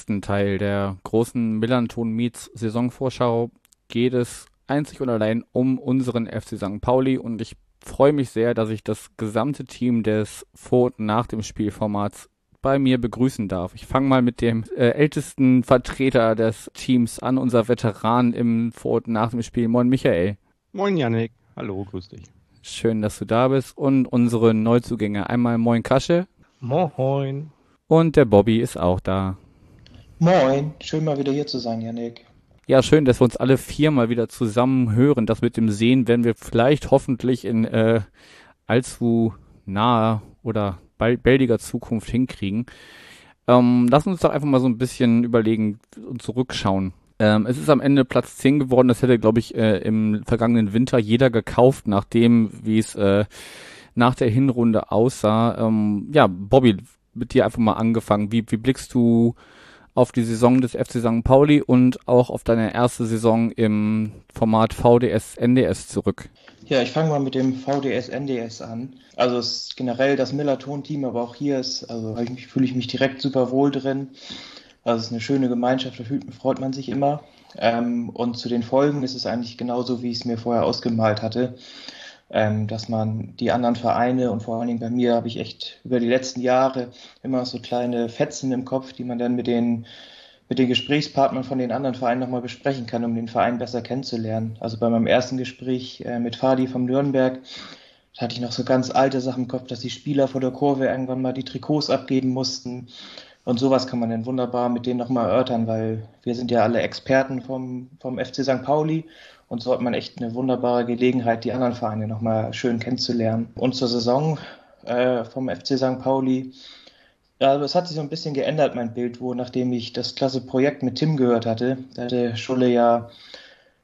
letzten Teil der großen Millanton Meets Saisonvorschau geht es einzig und allein um unseren FC St. Pauli und ich freue mich sehr, dass ich das gesamte Team des Vor- und Nach dem Spielformats bei mir begrüßen darf. Ich fange mal mit dem äh, ältesten Vertreter des Teams an, unser Veteran im Vor- und Nach dem Spiel. Moin Michael. Moin Janik. Hallo, grüß dich. Schön, dass du da bist. Und unsere Neuzugänge. Einmal Moin Kasche. Moin. Und der Bobby ist auch da. Moin. Schön mal wieder hier zu sein, Janik. Ja, schön, dass wir uns alle viermal wieder zusammen hören. Das mit dem Sehen werden wir vielleicht hoffentlich in äh, allzu naher oder baldiger Zukunft hinkriegen. Ähm, lass uns doch einfach mal so ein bisschen überlegen und zurückschauen. Ähm, es ist am Ende Platz 10 geworden. Das hätte, glaube ich, äh, im vergangenen Winter jeder gekauft, nachdem, wie es äh, nach der Hinrunde aussah. Ähm, ja, Bobby, mit dir einfach mal angefangen. Wie, wie blickst du auf die Saison des FC St. Pauli und auch auf deine erste Saison im Format VDS NDS zurück? Ja, ich fange mal mit dem VDS NDS an. Also es generell das Millerton-Team, aber auch hier ist, also fühle ich mich direkt super wohl drin. Also es ist eine schöne Gemeinschaft, da freut man sich immer. Ähm, und zu den Folgen ist es eigentlich genauso, wie ich es mir vorher ausgemalt hatte ähm, dass man die anderen Vereine und vor allen Dingen bei mir habe ich echt über die letzten Jahre immer so kleine Fetzen im Kopf, die man dann mit den mit den Gesprächspartnern von den anderen Vereinen nochmal besprechen kann, um den Verein besser kennenzulernen. Also bei meinem ersten Gespräch äh, mit Fadi vom Nürnberg hatte ich noch so ganz alte Sachen im Kopf, dass die Spieler vor der Kurve irgendwann mal die Trikots abgeben mussten. Und sowas kann man dann wunderbar mit denen nochmal erörtern, weil wir sind ja alle Experten vom, vom FC St. Pauli und so hat man echt eine wunderbare Gelegenheit, die anderen Vereine nochmal schön kennenzulernen. Und zur Saison äh, vom FC St. Pauli. Also es hat sich so ein bisschen geändert, mein Bild, wo nachdem ich das klasse Projekt mit Tim gehört hatte, da hatte Schulle ja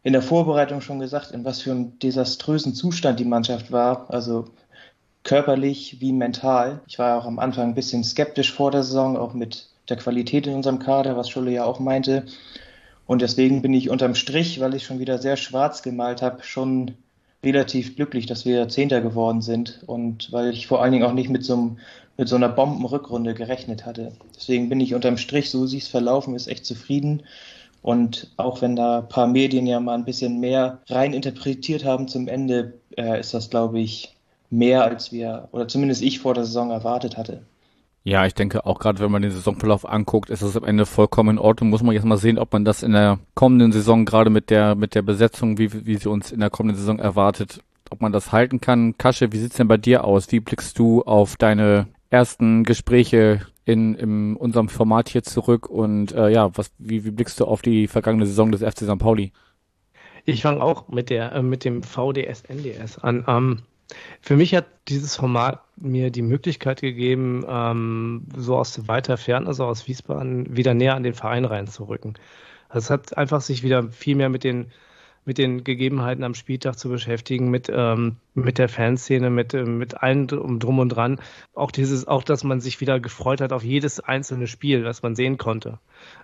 in der Vorbereitung schon gesagt, in was für einem desaströsen Zustand die Mannschaft war. Also körperlich wie mental. Ich war auch am Anfang ein bisschen skeptisch vor der Saison, auch mit der Qualität in unserem Kader, was Schulle ja auch meinte. Und deswegen bin ich unterm Strich, weil ich schon wieder sehr schwarz gemalt habe, schon relativ glücklich, dass wir Zehnter geworden sind und weil ich vor allen Dingen auch nicht mit so, einem, mit so einer Bombenrückrunde gerechnet hatte. Deswegen bin ich unterm Strich, so wie es verlaufen ist, echt zufrieden. Und auch wenn da ein paar Medien ja mal ein bisschen mehr rein interpretiert haben zum Ende, äh, ist das, glaube ich, mehr als wir, oder zumindest ich vor der Saison erwartet hatte. Ja, ich denke auch gerade, wenn man den Saisonverlauf anguckt, ist es am Ende vollkommen in Ordnung. Muss man jetzt mal sehen, ob man das in der kommenden Saison gerade mit der mit der Besetzung, wie wie sie uns in der kommenden Saison erwartet, ob man das halten kann. Kasche, wie sieht's denn bei dir aus? Wie blickst du auf deine ersten Gespräche in, in unserem Format hier zurück und äh, ja, was wie, wie blickst du auf die vergangene Saison des FC St. Pauli? Ich fange auch mit der äh, mit dem VDS NDS an. Ähm, für mich hat dieses Format mir die Möglichkeit gegeben, ähm, so aus weiter Ferne, also aus Wiesbaden, wieder näher an den Verein reinzurücken. Also es hat einfach sich wieder viel mehr mit den mit den Gegebenheiten am Spieltag zu beschäftigen, mit, ähm, mit der Fanszene, mit, äh, mit allen drum und dran. Auch dieses, auch, dass man sich wieder gefreut hat auf jedes einzelne Spiel, das man sehen konnte.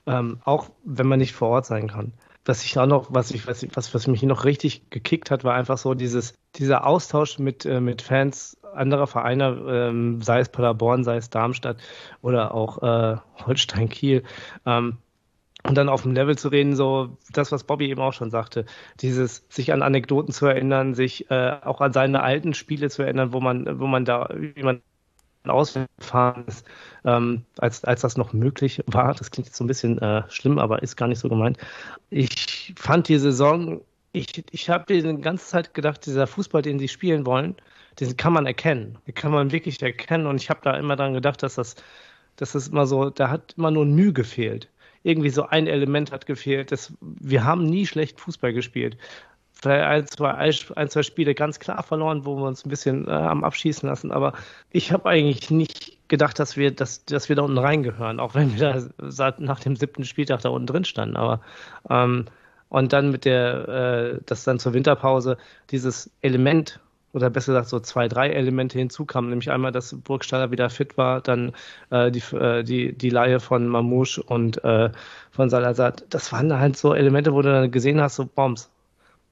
Ähm, auch wenn man nicht vor Ort sein kann was ich auch noch, was ich, was, was, was mich noch richtig gekickt hat, war einfach so dieses, dieser Austausch mit, äh, mit Fans anderer Vereine, ähm, sei es Paderborn, sei es Darmstadt oder auch äh, Holstein Kiel. Ähm, und dann auf dem Level zu reden, so das, was Bobby eben auch schon sagte, dieses sich an Anekdoten zu erinnern, sich äh, auch an seine alten Spiele zu erinnern, wo man, wo man da, wie man ausgefahren ist, ähm, als, als das noch möglich war. Das klingt jetzt so ein bisschen äh, schlimm, aber ist gar nicht so gemeint. Ich fand die Saison, ich, ich habe die ganze Zeit gedacht, dieser Fußball, den sie spielen wollen, den kann man erkennen. Den kann man wirklich erkennen. Und ich habe da immer dran gedacht, dass das, dass das immer so, da hat immer nur Mühe gefehlt. Irgendwie so ein Element hat gefehlt. Das, wir haben nie schlecht Fußball gespielt ein zwei, ein, zwei Spiele ganz klar verloren, wo wir uns ein bisschen äh, am Abschießen lassen. Aber ich habe eigentlich nicht gedacht, dass wir, dass, dass wir da unten reingehören, auch wenn wir da seit, nach dem siebten Spieltag da unten drin standen. Aber ähm, und dann mit der, äh, das dann zur Winterpause, dieses Element oder besser gesagt so zwei, drei Elemente hinzukamen, nämlich einmal, dass Burgstaller wieder fit war, dann äh, die, äh, die, die Laie von Mamouche und äh, von Salazar. Das waren halt so Elemente, wo du dann gesehen hast, so Bombs.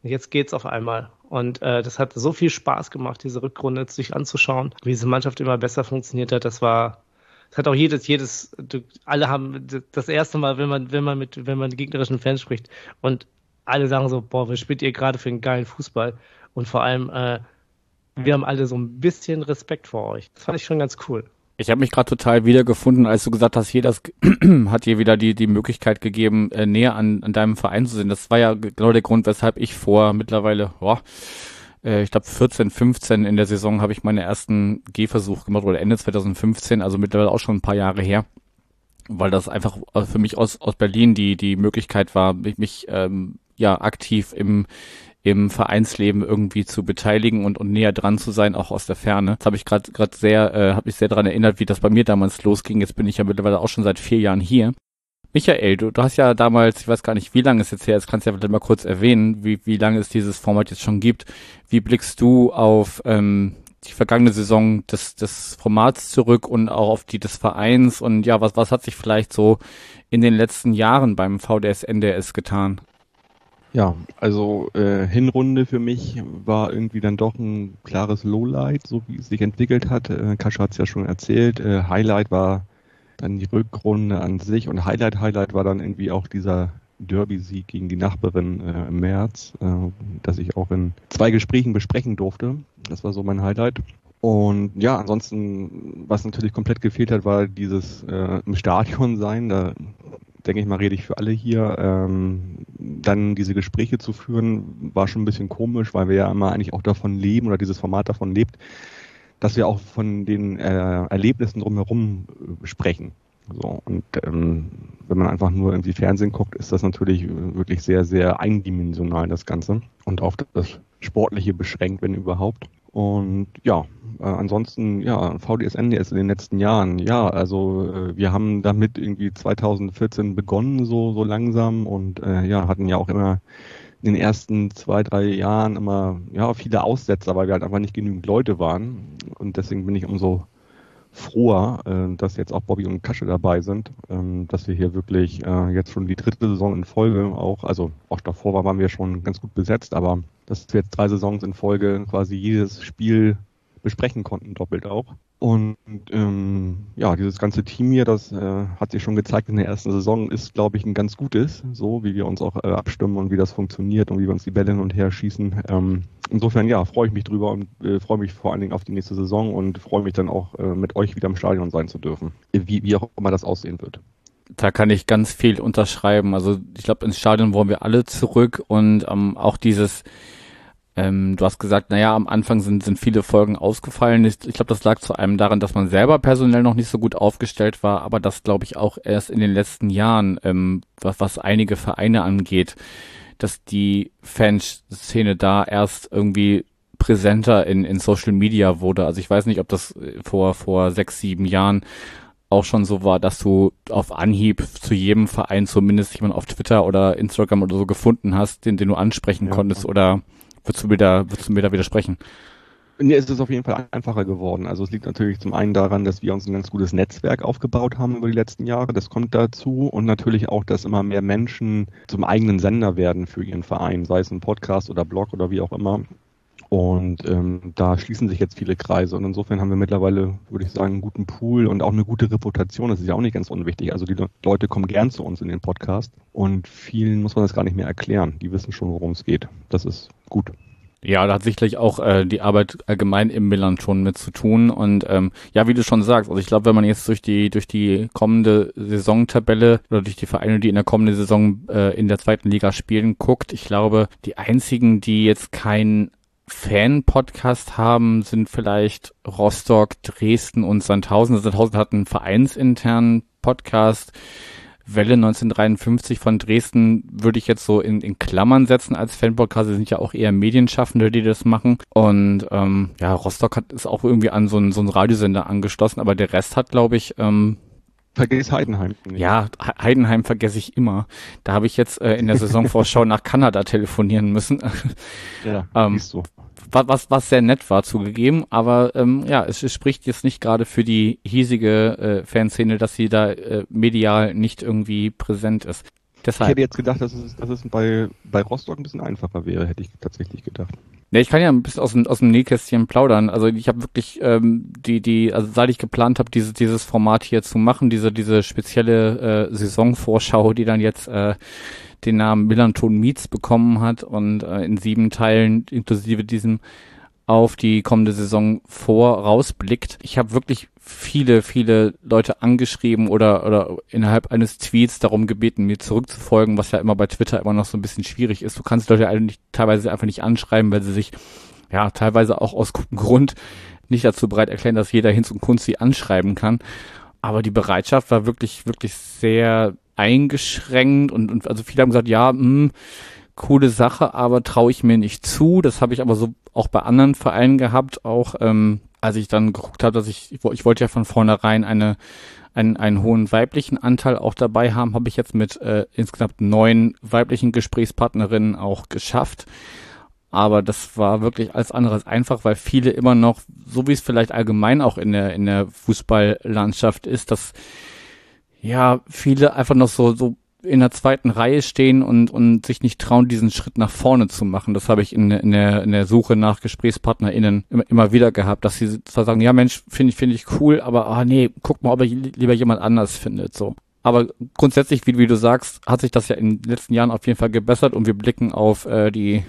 Jetzt geht's auf einmal. Und äh, das hat so viel Spaß gemacht, diese Rückrunde sich anzuschauen, wie diese Mannschaft immer besser funktioniert hat. Das war, das hat auch jedes, jedes, alle haben das erste Mal, wenn man, wenn man mit, wenn man gegnerischen Fans spricht und alle sagen so, boah, was spielt ihr gerade für einen geilen Fußball? Und vor allem, äh, wir haben alle so ein bisschen Respekt vor euch. Das fand ich schon ganz cool. Ich habe mich gerade total wiedergefunden, als du gesagt hast, jeder hat dir wieder die, die Möglichkeit gegeben, äh, näher an, an deinem Verein zu sein. Das war ja genau der Grund, weshalb ich vor mittlerweile, boah, äh, ich glaube 14, 15 in der Saison habe ich meine ersten Gehversuch gemacht oder Ende 2015, also mittlerweile auch schon ein paar Jahre her, weil das einfach für mich aus, aus Berlin die, die Möglichkeit war, mich, mich ähm, ja aktiv im im Vereinsleben irgendwie zu beteiligen und, und näher dran zu sein, auch aus der Ferne. Das habe ich gerade gerade sehr, äh, habe ich sehr daran erinnert, wie das bei mir damals losging. Jetzt bin ich ja mittlerweile auch schon seit vier Jahren hier. Michael, du, du hast ja damals, ich weiß gar nicht, wie lange es jetzt her ist, kannst du ja mal kurz erwähnen, wie, wie lange es dieses Format jetzt schon gibt. Wie blickst du auf ähm, die vergangene Saison des, des Formats zurück und auch auf die des Vereins und ja, was, was hat sich vielleicht so in den letzten Jahren beim VDS NDS getan? Ja, also äh, Hinrunde für mich war irgendwie dann doch ein klares Lowlight, so wie es sich entwickelt hat. Äh, Kascha hat es ja schon erzählt. Äh, Highlight war dann die Rückrunde an sich und Highlight, Highlight war dann irgendwie auch dieser Derby-Sieg gegen die Nachbarin äh, im März, äh, das ich auch in zwei Gesprächen besprechen durfte. Das war so mein Highlight. Und ja, ansonsten, was natürlich komplett gefehlt hat, war dieses äh, im Stadion sein. Da denke ich mal, rede ich für alle hier. Ähm, dann diese Gespräche zu führen, war schon ein bisschen komisch, weil wir ja immer eigentlich auch davon leben oder dieses Format davon lebt, dass wir auch von den äh, Erlebnissen drumherum äh, sprechen. So, und ähm, wenn man einfach nur irgendwie Fernsehen guckt, ist das natürlich wirklich sehr, sehr eindimensional, das Ganze. Und auf das Sportliche beschränkt, wenn überhaupt. Und ja, äh, ansonsten, ja, VDS NDS in den letzten Jahren, ja, also äh, wir haben damit irgendwie 2014 begonnen, so, so langsam und äh, ja, hatten ja auch immer in den ersten zwei, drei Jahren immer, ja, viele Aussetzer, weil wir halt einfach nicht genügend Leute waren. Und deswegen bin ich umso froher, äh, dass jetzt auch Bobby und Kasche dabei sind, ähm, dass wir hier wirklich äh, jetzt schon die dritte Saison in Folge auch, also auch davor waren wir schon ganz gut besetzt, aber dass wir jetzt drei Saisons in Folge quasi jedes Spiel besprechen konnten, doppelt auch. Und ähm, ja, dieses ganze Team hier, das äh, hat sich schon gezeigt in der ersten Saison, ist, glaube ich, ein ganz gutes, so wie wir uns auch äh, abstimmen und wie das funktioniert und wie wir uns die Bälle hin und her schießen. Ähm, insofern, ja, freue ich mich drüber und äh, freue mich vor allen Dingen auf die nächste Saison und freue mich dann auch äh, mit euch wieder im Stadion sein zu dürfen, wie, wie auch immer das aussehen wird da kann ich ganz viel unterschreiben. Also ich glaube, ins Stadion wollen wir alle zurück und ähm, auch dieses, ähm, du hast gesagt, naja, am Anfang sind, sind viele Folgen ausgefallen. Ich, ich glaube, das lag zu einem daran, dass man selber personell noch nicht so gut aufgestellt war, aber das glaube ich auch erst in den letzten Jahren, ähm, was, was einige Vereine angeht, dass die Fanszene da erst irgendwie präsenter in, in Social Media wurde. Also ich weiß nicht, ob das vor, vor sechs, sieben Jahren auch schon so war, dass du auf Anhieb zu jedem Verein zumindest jemand auf Twitter oder Instagram oder so gefunden hast, den, den du ansprechen ja. konntest oder Würdest du mir da, würdest du mir da widersprechen? Nee, es ist auf jeden Fall einfacher geworden. Also es liegt natürlich zum einen daran, dass wir uns ein ganz gutes Netzwerk aufgebaut haben über die letzten Jahre. Das kommt dazu. Und natürlich auch, dass immer mehr Menschen zum eigenen Sender werden für ihren Verein, sei es ein Podcast oder Blog oder wie auch immer. Und ähm, da schließen sich jetzt viele Kreise. Und insofern haben wir mittlerweile, würde ich sagen, einen guten Pool und auch eine gute Reputation. Das ist ja auch nicht ganz unwichtig. Also die Leute kommen gern zu uns in den Podcast. Und vielen muss man das gar nicht mehr erklären. Die wissen schon, worum es geht. Das ist gut. Ja, da hat sicherlich auch äh, die Arbeit allgemein im Milan schon mit zu tun. Und ähm, ja, wie du schon sagst, also ich glaube, wenn man jetzt durch die durch die kommende Saisontabelle oder durch die Vereine, die in der kommenden Saison äh, in der zweiten Liga spielen, guckt, ich glaube, die einzigen, die jetzt kein Fan-Podcast haben, sind vielleicht Rostock, Dresden und Sandhausen. Sandhausen hat einen vereinsinternen Podcast Welle 1953 von Dresden würde ich jetzt so in, in Klammern setzen als Fanpodcast. Sie sind ja auch eher Medienschaffende, die das machen. Und ähm, ja, Rostock hat ist auch irgendwie an so einen, so einen Radiosender angeschlossen, aber der Rest hat, glaube ich, ähm, Vergiss Heidenheim nicht. Ja, Heidenheim vergesse ich immer. Da habe ich jetzt äh, in der Saisonvorschau nach Kanada telefonieren müssen. ja, ähm, so. was, was, was sehr nett war zugegeben, aber ähm, ja, es, es spricht jetzt nicht gerade für die hiesige äh, Fanszene, dass sie da äh, medial nicht irgendwie präsent ist. Deshalb. Ich hätte jetzt gedacht, dass es, dass es bei, bei Rostock ein bisschen einfacher wäre, hätte ich tatsächlich gedacht. Ja, ich kann ja ein bisschen aus dem, aus dem Nähkästchen plaudern. Also ich habe wirklich ähm, die, die, also seit ich geplant habe, dieses, dieses Format hier zu machen, diese, diese spezielle äh, Saisonvorschau, die dann jetzt äh, den Namen Millanton Meets bekommen hat und äh, in sieben Teilen inklusive diesem auf die kommende Saison vorausblickt. Ich habe wirklich viele, viele Leute angeschrieben oder, oder innerhalb eines Tweets darum gebeten, mir zurückzufolgen, was ja immer bei Twitter immer noch so ein bisschen schwierig ist. Du kannst Leute eigentlich teilweise einfach nicht anschreiben, weil sie sich ja teilweise auch aus gutem Grund nicht dazu bereit erklären, dass jeder Hinz und Kunst sie anschreiben kann. Aber die Bereitschaft war wirklich, wirklich sehr eingeschränkt und, und also viele haben gesagt, ja, mh, hm, coole Sache, aber traue ich mir nicht zu. Das habe ich aber so auch bei anderen Vereinen gehabt, auch ähm, als ich dann geguckt habe, dass ich, ich wollte ja von vornherein eine, einen, einen hohen weiblichen Anteil auch dabei haben, habe ich jetzt mit äh, insgesamt neun weiblichen Gesprächspartnerinnen auch geschafft. Aber das war wirklich alles anderes einfach, weil viele immer noch, so wie es vielleicht allgemein auch in der, in der Fußballlandschaft ist, dass ja, viele einfach noch so, so in der zweiten Reihe stehen und, und sich nicht trauen, diesen Schritt nach vorne zu machen. Das habe ich in, in, der, in der Suche nach GesprächspartnerInnen immer, immer wieder gehabt, dass sie zwar sagen, ja Mensch, finde ich, finde ich cool, aber ah nee, guck mal, ob ich lieber jemand anders findet, so. Aber grundsätzlich, wie, wie du sagst, hat sich das ja in den letzten Jahren auf jeden Fall gebessert und wir blicken auf äh, die,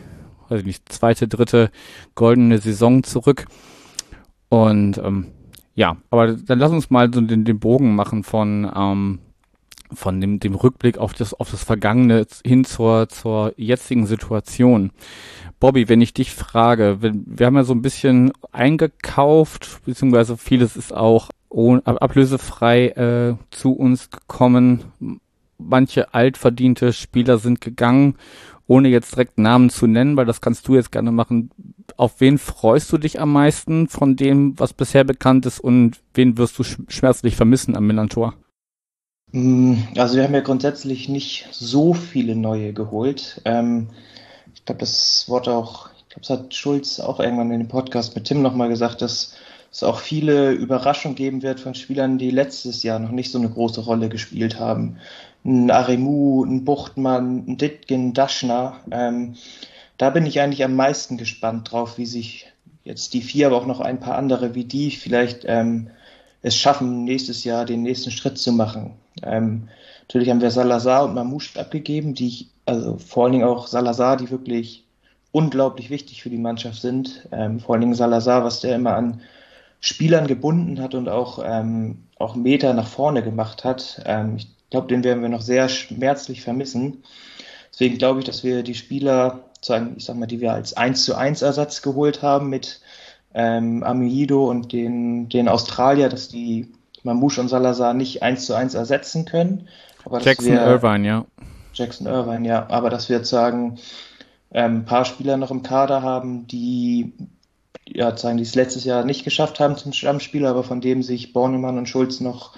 weiß ich nicht, zweite, dritte goldene Saison zurück. Und ähm, ja, aber dann lass uns mal so den, den Bogen machen von ähm, von dem, dem Rückblick auf das, auf das Vergangene hin zur, zur jetzigen Situation. Bobby, wenn ich dich frage, wir, wir haben ja so ein bisschen eingekauft, beziehungsweise vieles ist auch ohne, ablösefrei äh, zu uns gekommen. Manche altverdiente Spieler sind gegangen, ohne jetzt direkt Namen zu nennen, weil das kannst du jetzt gerne machen. Auf wen freust du dich am meisten von dem, was bisher bekannt ist und wen wirst du schmerzlich vermissen am Millantor? Mm, also wir haben ja grundsätzlich nicht so viele neue geholt. Ähm, ich glaube, das Wort auch, ich glaube, das hat Schulz auch irgendwann in dem Podcast mit Tim nochmal gesagt, dass es auch viele Überraschungen geben wird von Spielern, die letztes Jahr noch nicht so eine große Rolle gespielt haben. Ein Aremu, ein Buchtmann, ein Ditgen, Daschner. Ähm, da bin ich eigentlich am meisten gespannt drauf, wie sich jetzt die vier, aber auch noch ein paar andere wie die vielleicht ähm, es schaffen, nächstes Jahr den nächsten Schritt zu machen. Ähm, natürlich haben wir Salazar und Mamouche abgegeben, die ich, also vor allen Dingen auch Salazar, die wirklich unglaublich wichtig für die Mannschaft sind. Ähm, vor allen Dingen Salazar, was der immer an Spielern gebunden hat und auch, ähm, auch Meter nach vorne gemacht hat. Ähm, ich glaube, den werden wir noch sehr schmerzlich vermissen. Deswegen glaube ich, dass wir die Spieler, ich sag mal, die wir als 1 zu 1 Ersatz geholt haben mit ähm, Amido und den, den Australier, dass die Mamouche und Salazar nicht eins zu eins ersetzen können. Jackson wir, Irvine, ja. Jackson Irvine, ja. Aber dass wir jetzt sagen, ähm, ein paar Spieler noch im Kader haben, die ja, sagen, die es letztes Jahr nicht geschafft haben zum Stammspieler, aber von dem sich Bornemann und Schulz noch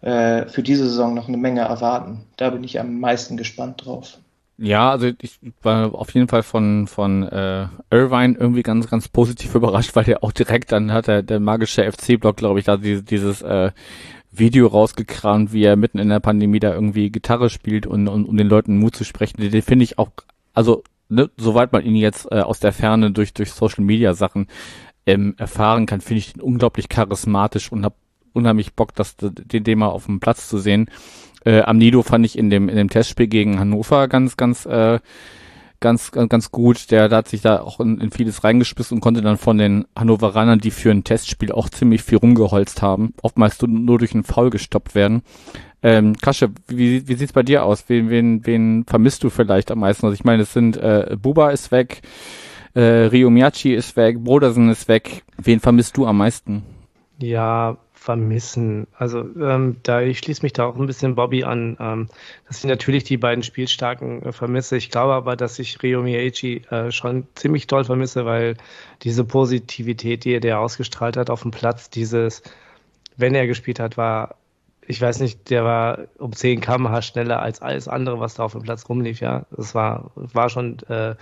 äh, für diese Saison noch eine Menge erwarten. Da bin ich am meisten gespannt drauf. Ja, also ich war auf jeden Fall von von äh, Irvine irgendwie ganz ganz positiv überrascht, weil der auch direkt dann hat der, der magische FC-Blog, glaube ich, da dieses, dieses äh, Video rausgekramt, wie er mitten in der Pandemie da irgendwie Gitarre spielt und, und um den Leuten Mut zu sprechen. Den, den finde ich auch, also ne, soweit man ihn jetzt äh, aus der Ferne durch durch Social Media Sachen ähm, erfahren kann, finde ich den unglaublich charismatisch und habe unheimlich Bock, das den, den mal auf dem Platz zu sehen. Äh, Amnido fand ich in dem, in dem Testspiel gegen Hannover ganz, ganz, äh, ganz, ganz, ganz gut. Der, der hat sich da auch in, in vieles reingespissen und konnte dann von den Hannoveranern, die für ein Testspiel auch ziemlich viel rumgeholzt haben, oftmals nur durch einen Foul gestoppt werden. Ähm, Kasche, wie, wie sieht's bei dir aus? Wen, wen, wen vermisst du vielleicht am meisten? Also ich meine, es sind äh, Buba ist weg, äh, Rio Miyachi ist weg, Brodersen ist weg. Wen vermisst du am meisten? Ja, vermissen. Also ähm, da ich schließe mich da auch ein bisschen Bobby an, ähm, dass ich natürlich die beiden Spielstarken äh, vermisse. Ich glaube aber, dass ich Rio Miyachi äh, schon ziemlich toll vermisse, weil diese Positivität, die er ausgestrahlt hat auf dem Platz, dieses, wenn er gespielt hat, war ich weiß nicht, der war um 10 km/h schneller als alles andere, was da auf dem Platz rumlief, ja. Das war, war schon, äh,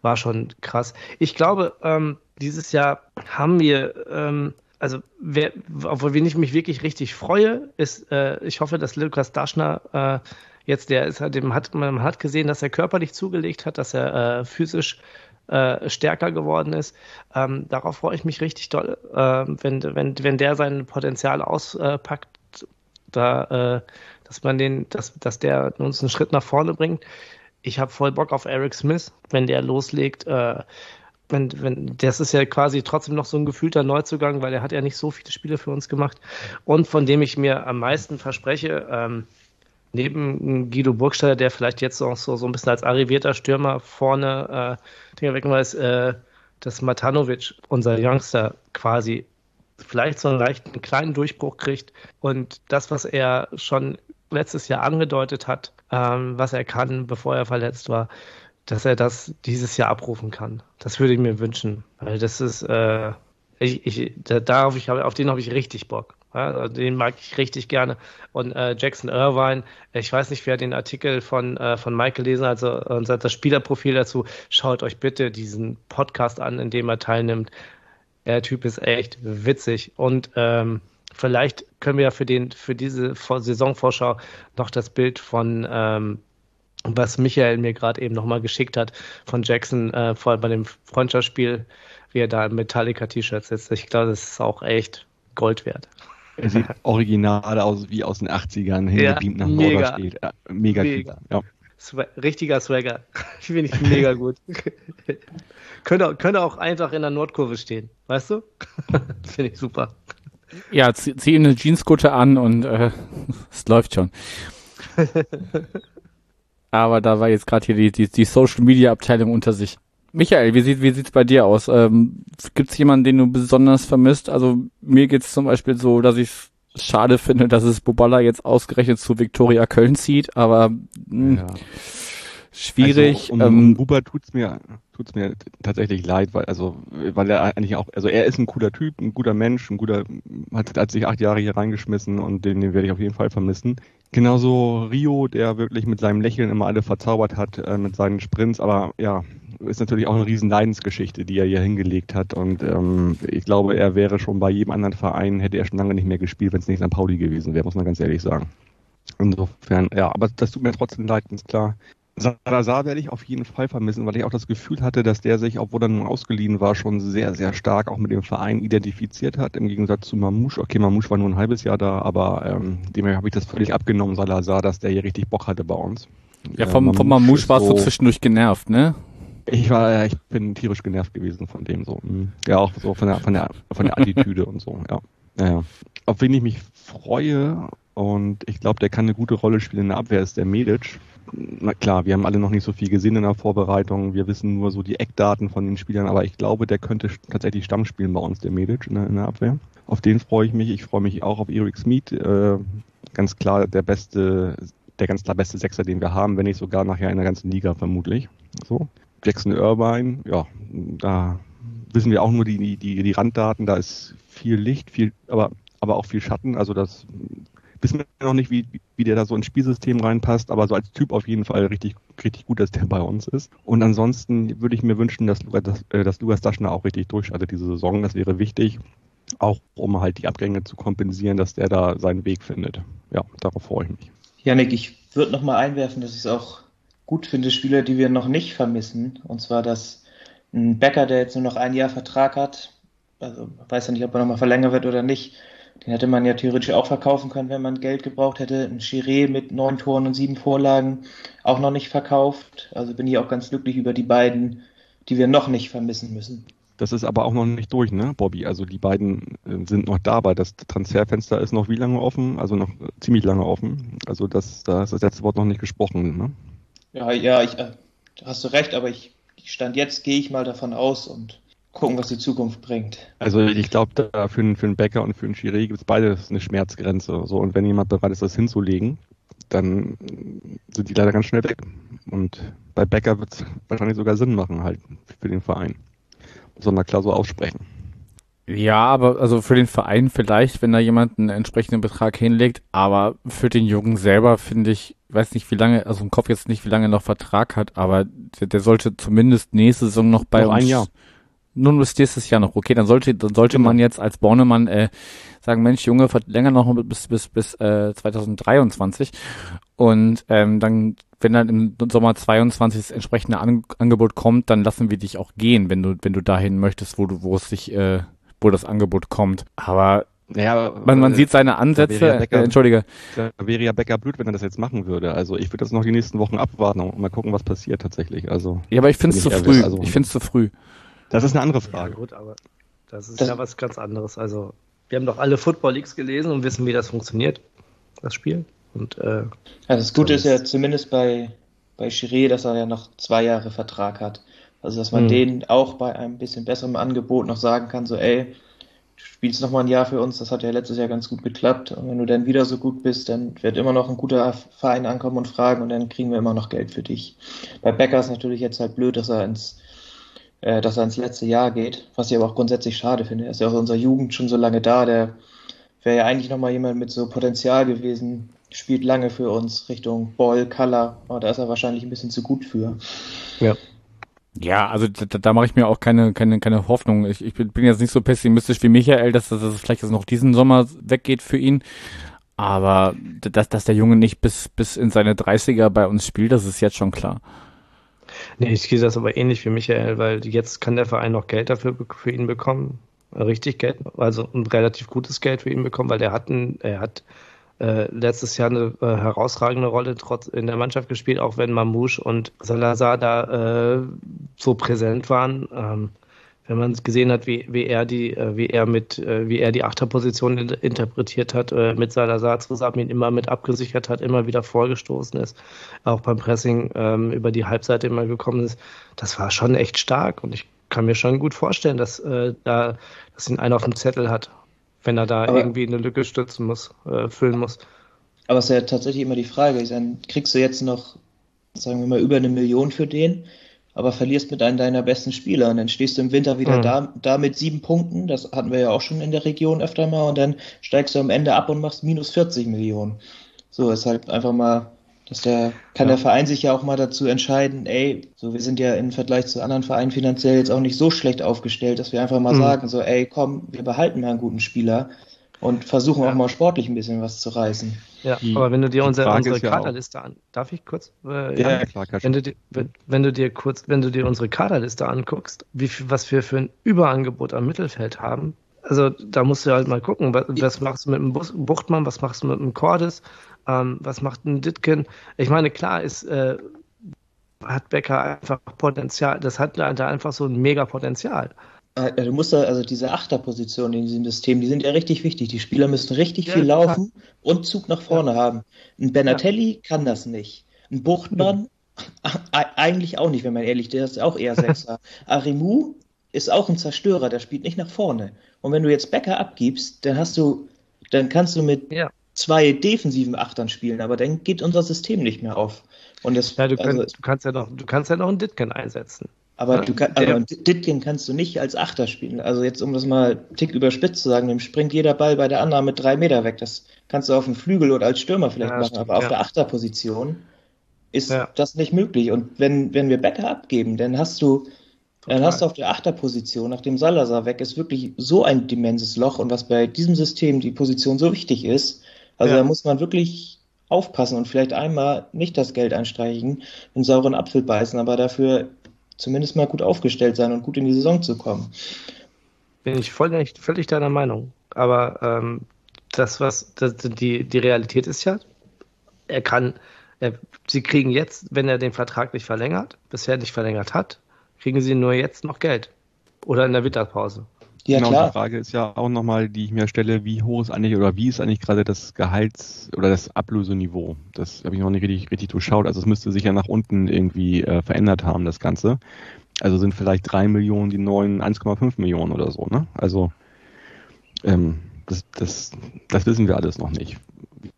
war schon krass. Ich glaube, ähm, dieses Jahr haben wir, ähm, also wer, obwohl ich mich wirklich richtig freue, ist, äh, ich hoffe, dass Lukas Daschner äh, jetzt, der ist dem hat, man hat gesehen, dass er körperlich zugelegt hat, dass er äh, physisch äh, stärker geworden ist. Ähm, darauf freue ich mich richtig doll, äh, wenn, wenn, wenn der sein Potenzial auspackt, da, äh, dass man den, dass, dass der uns einen Schritt nach vorne bringt. Ich habe voll Bock auf Eric Smith, wenn der loslegt. Wenn, wenn, das ist ja quasi trotzdem noch so ein gefühlter Neuzugang, weil er hat ja nicht so viele Spiele für uns gemacht. Und von dem ich mir am meisten verspreche, ähm, neben Guido Burgstaller, der vielleicht jetzt auch so, so ein bisschen als arrivierter Stürmer vorne äh, Dinge weiß, äh, dass Matanovic, unser Youngster, quasi vielleicht so einen leichten kleinen Durchbruch kriegt und das, was er schon letztes Jahr angedeutet hat, ähm, was er kann, bevor er verletzt war, dass er das dieses Jahr abrufen kann. Das würde ich mir wünschen, weil das ist, äh, ich, ich, darauf ich, auf den habe ich richtig Bock. Ja, den mag ich richtig gerne. Und äh, Jackson Irvine, ich weiß nicht, wer den Artikel von, äh, von Michael lesen, also unser das Spielerprofil dazu, schaut euch bitte diesen Podcast an, in dem er teilnimmt. Der Typ ist echt witzig und ähm, vielleicht können wir ja für den für diese Saisonvorschau noch das Bild von ähm, was Michael mir gerade eben nochmal geschickt hat von Jackson, äh, vor allem bei dem Freundschaftsspiel, wie er da im Metallica-T-Shirt sitzt. Ich glaube, das ist auch echt Gold wert. Er sieht original aus wie aus den 80ern, hingebeamt ja, nach mega, steht. Ja, mega, mega. Ja. richtiger Swagger. Finde ich mega gut. könnte, könnte auch einfach in der Nordkurve stehen, weißt du? Finde ich super. Ja, zieh, zieh eine Jeanskutte an und äh, es läuft schon. Aber da war jetzt gerade hier die, die, die Social Media Abteilung unter sich. Michael, wie sieht wie sieht's bei dir aus? Ähm, Gibt es jemanden, den du besonders vermisst? Also mir geht's zum Beispiel so, dass ich schade finde, dass es Boballa jetzt ausgerechnet zu Viktoria Köln zieht, aber mh, hm, ja. schwierig. Also, um, ähm, um Buber tut's mir tut's mir tatsächlich leid, weil also weil er eigentlich auch also er ist ein cooler Typ, ein guter Mensch, ein guter hat, hat sich acht Jahre hier reingeschmissen und den, den werde ich auf jeden Fall vermissen. Genauso Rio, der wirklich mit seinem Lächeln immer alle verzaubert hat, äh, mit seinen Sprints, aber ja, ist natürlich auch eine riesen Leidensgeschichte, die er hier hingelegt hat. Und ähm, ich glaube, er wäre schon bei jedem anderen Verein, hätte er schon lange nicht mehr gespielt, wenn es nicht St. Pauli gewesen wäre, muss man ganz ehrlich sagen. Insofern, ja, aber das tut mir trotzdem leid, ist klar. Salazar werde ich auf jeden Fall vermissen, weil ich auch das Gefühl hatte, dass der sich, obwohl er nun ausgeliehen war, schon sehr, sehr stark auch mit dem Verein identifiziert hat, im Gegensatz zu Mamouche. Okay, Mamouche war nur ein halbes Jahr da, aber ähm, dem habe ich das völlig abgenommen, Salazar, dass der hier richtig Bock hatte bei uns. Ja, vom, äh, vom Mamouche warst so, du zwischendurch genervt, ne? Ich war, ich bin tierisch genervt gewesen von dem so. Hm. Ja, auch so von der, von der, von der Attitüde und so, ja. Naja. Auf wen ich mich freue und ich glaube, der kann eine gute Rolle spielen in der Abwehr, ist der Medic. Na klar, wir haben alle noch nicht so viel gesehen in der Vorbereitung. Wir wissen nur so die Eckdaten von den Spielern, aber ich glaube, der könnte tatsächlich Stamm spielen bei uns, der Medic in der, in der Abwehr. Auf den freue ich mich. Ich freue mich auch auf Eric Smith. Äh, ganz klar der beste, der ganz klar beste Sechser, den wir haben, wenn nicht sogar nachher in der ganzen Liga vermutlich. So. Jackson Irvine, ja, da wissen wir auch nur die, die, die Randdaten, da ist viel Licht, viel, aber, aber auch viel Schatten. Also das wissen wir noch nicht, wie, wie der da so ins Spielsystem reinpasst, aber so als Typ auf jeden Fall richtig, richtig gut, dass der bei uns ist. Und ansonsten würde ich mir wünschen, dass, dass, äh, dass Lukas Daschner auch richtig durchschaltet diese Saison. Das wäre wichtig. Auch um halt die Abgänge zu kompensieren, dass der da seinen Weg findet. Ja, darauf freue ich mich. Janik, ich würde nochmal einwerfen, dass ich es auch gut finde, Spieler, die wir noch nicht vermissen. Und zwar, dass ein Becker, der jetzt nur noch ein Jahr Vertrag hat, also weiß ja nicht, ob er nochmal verlängert wird oder nicht, den hätte man ja theoretisch auch verkaufen können, wenn man Geld gebraucht hätte. Ein Chiré mit neun Toren und sieben Vorlagen auch noch nicht verkauft. Also bin ich auch ganz glücklich über die beiden, die wir noch nicht vermissen müssen. Das ist aber auch noch nicht durch, ne, Bobby? Also die beiden äh, sind noch da, aber das Transferfenster ist noch wie lange offen? Also noch ziemlich lange offen. Also das, da ist das letzte Wort noch nicht gesprochen, ne? Ja, ja, ich, äh, hast du recht, aber ich stand jetzt gehe ich mal davon aus und gucken, was die Zukunft bringt. Also ich glaube, da für, für einen Bäcker und für einen Chiré gibt es beides eine Schmerzgrenze. So, und wenn jemand bereit ist, das hinzulegen, dann sind die leider ganz schnell weg. Und bei Bäcker wird es wahrscheinlich sogar Sinn machen, halt für den Verein. Muss man mal klar so aussprechen. Ja, aber also für den Verein vielleicht, wenn da jemand einen entsprechenden Betrag hinlegt, aber für den Jungen selber finde ich, weiß nicht wie lange, also im Kopf jetzt nicht, wie lange er noch Vertrag hat, aber der, der sollte zumindest nächste Saison noch bei noch uns. ein Jahr. Nun bis nächstes Jahr noch. Okay, dann sollte, dann sollte Genau. man jetzt als Bornemann äh, sagen, Mensch, Junge, verlänger noch bis bis bis äh, 2023 und ähm, dann, wenn dann im Sommer 22 das entsprechende An Angebot kommt, dann lassen wir dich auch gehen, wenn du wenn du dahin möchtest, wo du wo es sich äh, wo das Angebot kommt. Aber Naja, man, man äh, sieht seine Ansätze. Becker- äh, Entschuldige. da wäre ja Becker blöd, wenn er das jetzt machen würde. Also ich würde das noch die nächsten Wochen abwarten und mal gucken, was passiert tatsächlich. Also Ja, aber ich finde es zu früh. also- ich finde es zu früh. Das ist eine andere Ja, Frage. gut, aber das ist Das- ja was ganz anderes. Also, wir haben doch alle Football Leagues gelesen und wissen, wie das funktioniert, das Spiel. Und äh, Also das Gute ist ja zumindest bei, bei Chiré, dass er ja noch zwei Jahre Vertrag hat. Also dass man Mhm. denen auch bei einem bisschen besserem Angebot noch sagen kann, so ey, du spielst noch mal ein Jahr für uns, das hat ja letztes Jahr ganz gut geklappt. Und wenn du dann wieder so gut bist, dann wird immer noch ein guter Verein ankommen und fragen und dann kriegen wir immer noch Geld für dich. Bei Becker ist natürlich jetzt halt blöd, dass er ins äh, dass er ins letzte Jahr geht, was ich aber auch grundsätzlich schade finde. Er ist ja auch in unserer Jugend schon so lange da, der wäre ja eigentlich nochmal jemand mit so Potenzial gewesen, spielt lange für uns Richtung Ball, Color, aber da ist er wahrscheinlich ein bisschen zu gut für. Ja, also da, da mache ich mir auch keine, keine, keine Hoffnung. Ich, ich bin jetzt nicht so pessimistisch wie Michael, dass das dass es vielleicht jetzt noch diesen Sommer weggeht für ihn. Aber dass, dass der Junge nicht bis, bis in seine 30er bei uns spielt, das ist jetzt schon klar. Nee, ich sehe das aber ähnlich wie Michael, weil jetzt kann der Verein noch Geld dafür für ihn bekommen. Richtig Geld, also ein relativ gutes Geld für ihn bekommen, weil der hat, ein, er hat äh, letztes Jahr eine äh, herausragende Rolle trotz in der Mannschaft gespielt, auch wenn Mamouche und Salazar da äh, so präsent waren. Ähm, wenn man gesehen hat, wie, wie er die, äh, wie er mit, äh, wie er die Achterposition in, interpretiert hat, äh, mit Salazar zusammen ihn immer mit abgesichert hat, immer wieder vorgestoßen ist, auch beim Pressing ähm, über die Halbseite immer gekommen ist, das war schon echt stark und ich kann mir schon gut vorstellen, dass äh, da, dass ihn einer auf dem Zettel hat, wenn er da Aber- irgendwie eine Lücke stützen muss, äh, füllen muss. Aber es ist ja tatsächlich immer die Frage, dann kriegst du jetzt noch, sagen wir mal, über eine Million für den, aber verlierst mit einem deiner besten Spieler und dann stehst du im Winter wieder Mhm. da, da mit sieben Punkten, das hatten wir ja auch schon in der Region öfter mal und dann steigst du am Ende ab und machst minus 40 Millionen. So, ist halt einfach mal, dass der, kann Ja. der Verein sich ja auch mal dazu entscheiden, ey, so wir sind ja im Vergleich zu anderen Vereinen finanziell jetzt auch nicht so schlecht aufgestellt, dass wir einfach mal Mhm. sagen, so, ey, komm, wir behalten mal einen guten Spieler und versuchen Ja. auch mal sportlich ein bisschen was zu reißen. Ja, Die- aber wenn du dir unsere, unsere ist ja Kaderliste an, darf ich kurz? Äh, Ja, ja, klar, Kasch. Wenn du, dir, wenn, wenn du dir kurz, wenn du dir unsere Kaderliste anguckst, wie viel, was wir für ein Überangebot am Mittelfeld haben, also da musst du halt mal gucken, was, was machst du mit dem Bus, Buchtmann, was machst du mit dem Cordes, ähm, was macht ein Ditkin? Ich meine, klar ist, äh, hat Becker einfach Potenzial, das hat da einfach so ein mega Potenzial. Äh, Du musst da, also diese Achterpositionen in diesem System, die sind ja richtig wichtig. Die Spieler müssen richtig Ja, viel klar. laufen und Zug nach vorne haben. Ein Benatelli kann das nicht. Ein Buchtmann e- eigentlich auch nicht, wenn man ehrlich ist, der ist auch eher Sechser. Arimu ist auch ein Zerstörer, der spielt nicht nach vorne. Und wenn du jetzt Becker abgibst, dann hast du, dann kannst du mit Ja. zwei defensiven Achtern spielen, aber dann geht unser System nicht mehr auf. Und das, Ja, du, also, kannst, du kannst ja noch, du kannst ja noch einen Ditkin einsetzen. Aber du kann, aber Ditkin kannst du nicht als Achter spielen. Also jetzt, um das mal Tick überspitzt zu sagen, dem springt jeder Ball bei der Annahme drei Meter weg. Das kannst du auf dem Flügel oder als Stürmer vielleicht Ja, machen, stimmt, aber auf ja. der Achterposition ist Ja. das nicht möglich. Und wenn, wenn wir Becker abgeben, dann hast du, dann Total. hast du auf der Achterposition, nachdem Salazar weg ist, wirklich so ein immenses Loch. Und was bei diesem System die Position so wichtig ist, also da muss man wirklich aufpassen und vielleicht einmal nicht das Geld einstreichen, einen sauren Apfel beißen, aber dafür zumindest mal gut aufgestellt sein und gut in die Saison zu kommen. Bin ich voll, völlig deiner Meinung. Aber ähm, das, was das, die, die Realität ist ja, er kann, er, sie kriegen jetzt, wenn er den Vertrag nicht verlängert, bisher nicht verlängert hat, kriegen sie nur jetzt noch Geld. Oder in der Winterpause. Ja, genau, die klar. Frage ist ja auch nochmal, die ich mir stelle, wie hoch ist eigentlich oder wie ist eigentlich gerade das Gehalts- oder das Ablöseniveau? Das habe ich noch nicht richtig, richtig durchschaut. Also es müsste sich ja nach unten irgendwie äh, verändert haben, das Ganze. Also sind vielleicht drei Millionen die neuen 1,5 Millionen oder so, ne? Also ähm, das, das, das wissen wir alles noch nicht.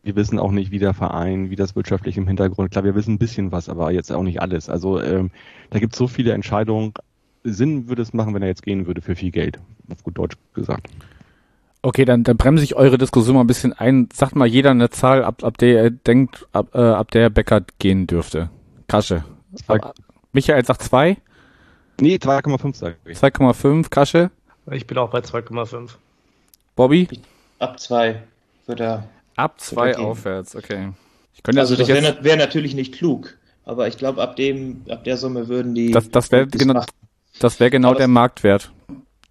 Wir wissen auch nicht, wie der Verein, wie das wirtschaftlich im Hintergrund. Klar, wir wissen ein bisschen was, aber jetzt auch nicht alles. Also ähm, da gibt es so viele Entscheidungen, Sinn würde es machen, wenn er jetzt gehen würde für viel Geld, auf gut Deutsch gesagt. Okay, dann, dann bremse ich eure Diskussion mal ein bisschen ein. Sagt mal jeder eine Zahl, ab, ab der er denkt, ab, äh, ab der Becker gehen dürfte. Kasche. Zwei- Michael sagt zwei, Nee, 2,5 sage ich. 2,5, Kasche. Ich bin auch bei 2,5. Bobby? Ab zwei wird er. Ab zwei Okay. aufwärts, okay. Ich könnte Also, das wäre wär natürlich nicht klug, aber ich glaube, ab dem, ab der Summe würden die. Das- das wär genau- machen. Das wäre genau Aber der das- Marktwert,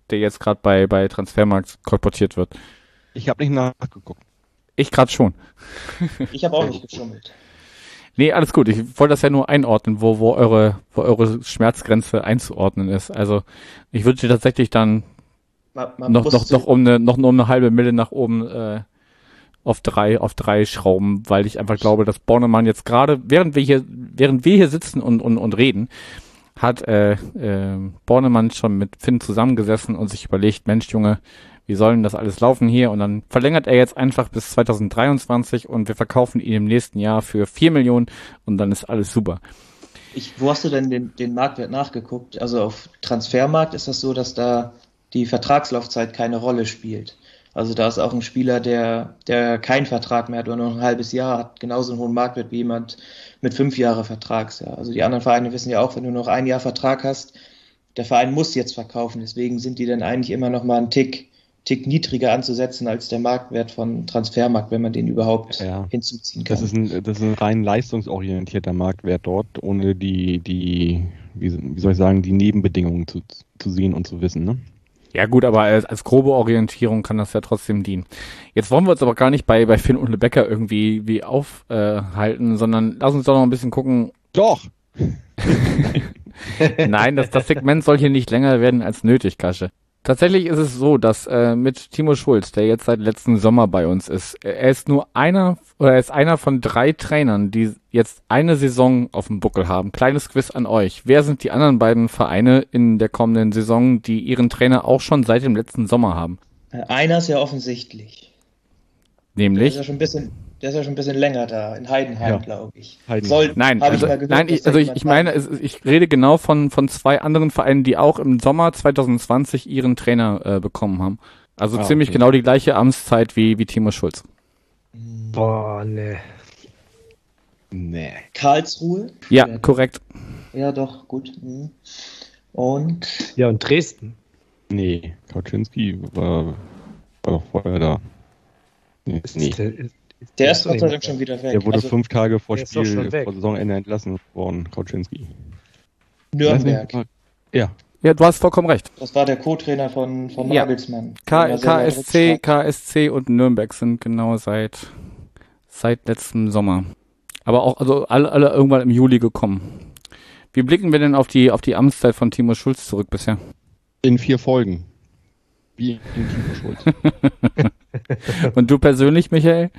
der jetzt gerade bei, bei Transfermarkt kolportiert wird. Ich habe nicht nachgeguckt. Ich gerade schon. Ich habe auch nicht geschummelt. Nee, alles gut. Ich wollte das ja nur einordnen, wo, wo eure, wo eure Schmerzgrenze einzuordnen ist. Also, ich würde tatsächlich dann Man, man noch, noch, noch um eine, noch nur eine halbe Mille nach oben, äh, auf drei, auf drei schrauben, weil ich einfach glaube, dass Bornemann jetzt gerade, während wir hier, während wir hier sitzen und, und, und reden, hat äh, äh, Bornemann schon mit Finn zusammengesessen und sich überlegt, Mensch, Junge, wie soll denn das alles laufen hier? Und dann verlängert er jetzt einfach bis 2023 und wir verkaufen ihn im nächsten Jahr für vier Millionen und dann ist alles super. Ich, wo hast du denn den, den Marktwert nachgeguckt? Also auf Transfermarkt ist das so, dass da die Vertragslaufzeit keine Rolle spielt. Also da ist auch ein Spieler, der, der keinen Vertrag mehr hat oder nur ein halbes Jahr hat, genauso einen hohen Marktwert wie jemand mit fünf Jahre Vertragsjahr. Also die anderen Vereine wissen ja auch, wenn du noch ein Jahr Vertrag hast, der Verein muss jetzt verkaufen. Deswegen sind die dann eigentlich immer noch mal einen Tick, Tick niedriger anzusetzen als der Marktwert von Transfermarkt, wenn man den überhaupt Ja. hinzuziehen kann. Das ist ein, das ist ein rein leistungsorientierter Marktwert dort, ohne die, die, wie, wie soll ich sagen, die Nebenbedingungen zu, zu sehen und zu wissen, ne? Ja gut, aber als, als grobe Orientierung kann das ja trotzdem dienen. Jetzt wollen wir uns aber gar nicht bei, bei Finn und Lebecker irgendwie wie aufhalten, sondern lass uns doch noch ein bisschen gucken. Doch! Nein, das, das Segment soll hier nicht länger werden als nötig, Kasche. Tatsächlich ist es so, dass äh, mit Timo Schulz, der jetzt seit letzten Sommer bei uns ist, er ist nur einer oder er ist einer von drei Trainern, die jetzt eine Saison auf dem Buckel haben. Kleines Quiz an euch. Wer sind die anderen beiden Vereine in der kommenden Saison, die ihren Trainer auch schon seit dem letzten Sommer haben? Äh, Einer ist ja offensichtlich. Der ist Nämlich ja schon ein bisschen, der ist ja schon ein bisschen länger da, in Heidenheim, Ja. glaube ich. Heidenheim. Soll, Nein, hab also, ich gehört, nein, ich, also ich, ich meine, es, ich rede genau von, von zwei anderen Vereinen, die auch im Sommer 2020 ihren Trainer äh, bekommen haben. Also Ah, ziemlich okay. genau die gleiche Amtszeit wie, wie Timo Schulz. Boah, ne. Nee. Karlsruhe? Ja, Ja. korrekt. Ja, doch, gut. Mhm. Und Ja, und Dresden. Nee, Kauczynski war, war doch vorher da. Nee, Ist nee. der, der ist Gott sei Dank schon wieder weg. Der wurde also fünf Tage vor Spiel, vor Saisonende entlassen worden, Kauczynski. Nürnberg. Nicht, Ja, Ja, du hast vollkommen recht. Das war der Co-Trainer von, von Ja. Nagelsmann. K KSC, KSC und Nürnberg sind genau seit, seit letztem Sommer. Aber auch, also alle, alle irgendwann im Juli gekommen. Wie blicken wir denn auf die, auf die Amtszeit von Timo Schulz zurück bisher? in vier Folgen. Wie in Timo Schulz. Und du persönlich, Michael?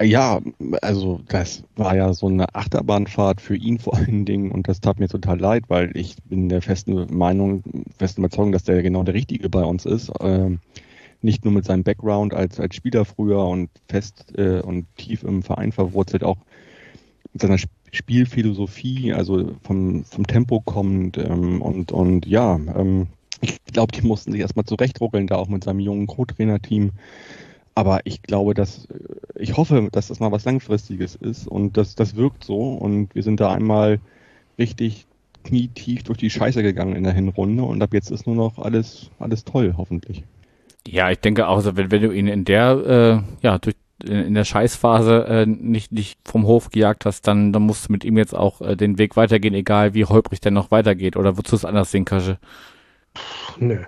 Ja, also das war ja so eine Achterbahnfahrt für ihn vor allen Dingen und das tat mir total leid, weil ich bin der festen Meinung, festen Überzeugung, dass der genau der Richtige bei uns ist. Ähm, nicht nur mit seinem Background als, als Spieler früher und fest äh, und tief im Verein verwurzelt, auch mit seiner Sp- Spielphilosophie, also vom, vom Tempo kommend ähm, und, und ja, ähm, ich glaube, die mussten sich erstmal zurechtruckeln, da auch mit seinem jungen Co-Trainer-Team. Aber ich glaube, dass ich hoffe, dass das mal was Langfristiges ist und das, das wirkt so. Und wir sind da einmal richtig knietief durch die Scheiße gegangen in der Hinrunde und ab jetzt ist nur noch alles, alles toll, hoffentlich. Ja, ich denke auch, also wenn, wenn du ihn in der, äh, ja, durch, in, in der Scheißphase äh, nicht, nicht vom Hof gejagt hast, dann, dann musst du mit ihm jetzt auch äh, den Weg weitergehen, egal wie holprig der noch weitergeht. Oder würdest du es anders sehen, Kasche? Nö,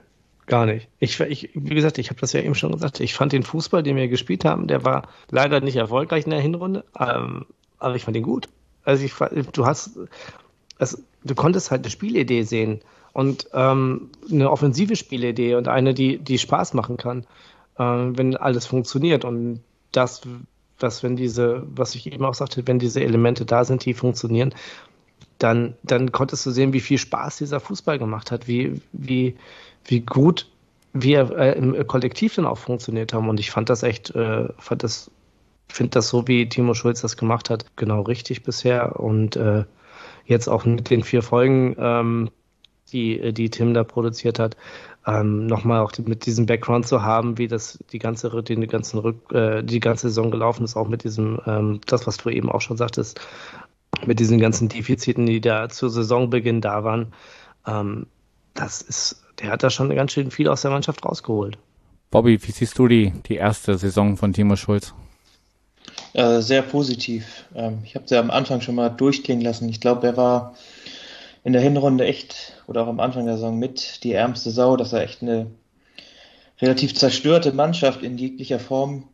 gar nicht. Ich, ich, wie gesagt, ich habe das ja eben schon gesagt. Ich fand den Fußball, den wir gespielt haben, der war leider nicht erfolgreich in der Hinrunde, ähm, aber ich fand ihn gut. Also ich, du hast, also, du konntest halt eine Spielidee sehen und ähm, eine offensive Spielidee und eine, die, die Spaß machen kann, ähm, wenn alles funktioniert und das, was wenn diese, was ich eben auch sagte, wenn diese Elemente da sind, die funktionieren, dann, dann konntest du sehen, wie viel Spaß dieser Fußball gemacht hat, wie, wie, wie gut wir äh, im Kollektiv dann auch funktioniert haben. Und ich fand das echt, äh, fand das, finde das so, wie Timo Schulz das gemacht hat, genau richtig bisher. Und äh, jetzt auch mit den vier Folgen, ähm, die, die Tim da produziert hat, ähm, nochmal auch mit diesem Background zu haben, wie das die ganze die ganzen Rück, äh, die ganze Saison gelaufen ist, auch mit diesem, ähm, das, was du eben auch schon sagtest, mit diesen ganzen Defiziten, die da zu Saisonbeginn da waren. Ähm, das ist, der hat da schon ganz schön viel aus der Mannschaft rausgeholt. Bobby, wie siehst du die, die erste Saison von Timo Schulz? Äh, sehr positiv. Ähm, ich habe es ja am Anfang schon mal durchklingen lassen. Ich glaube, er war in der Hinrunde echt oder auch am Anfang der Saison mit die ärmste Sau, dass er echt eine relativ zerstörte Mannschaft in jeglicher Form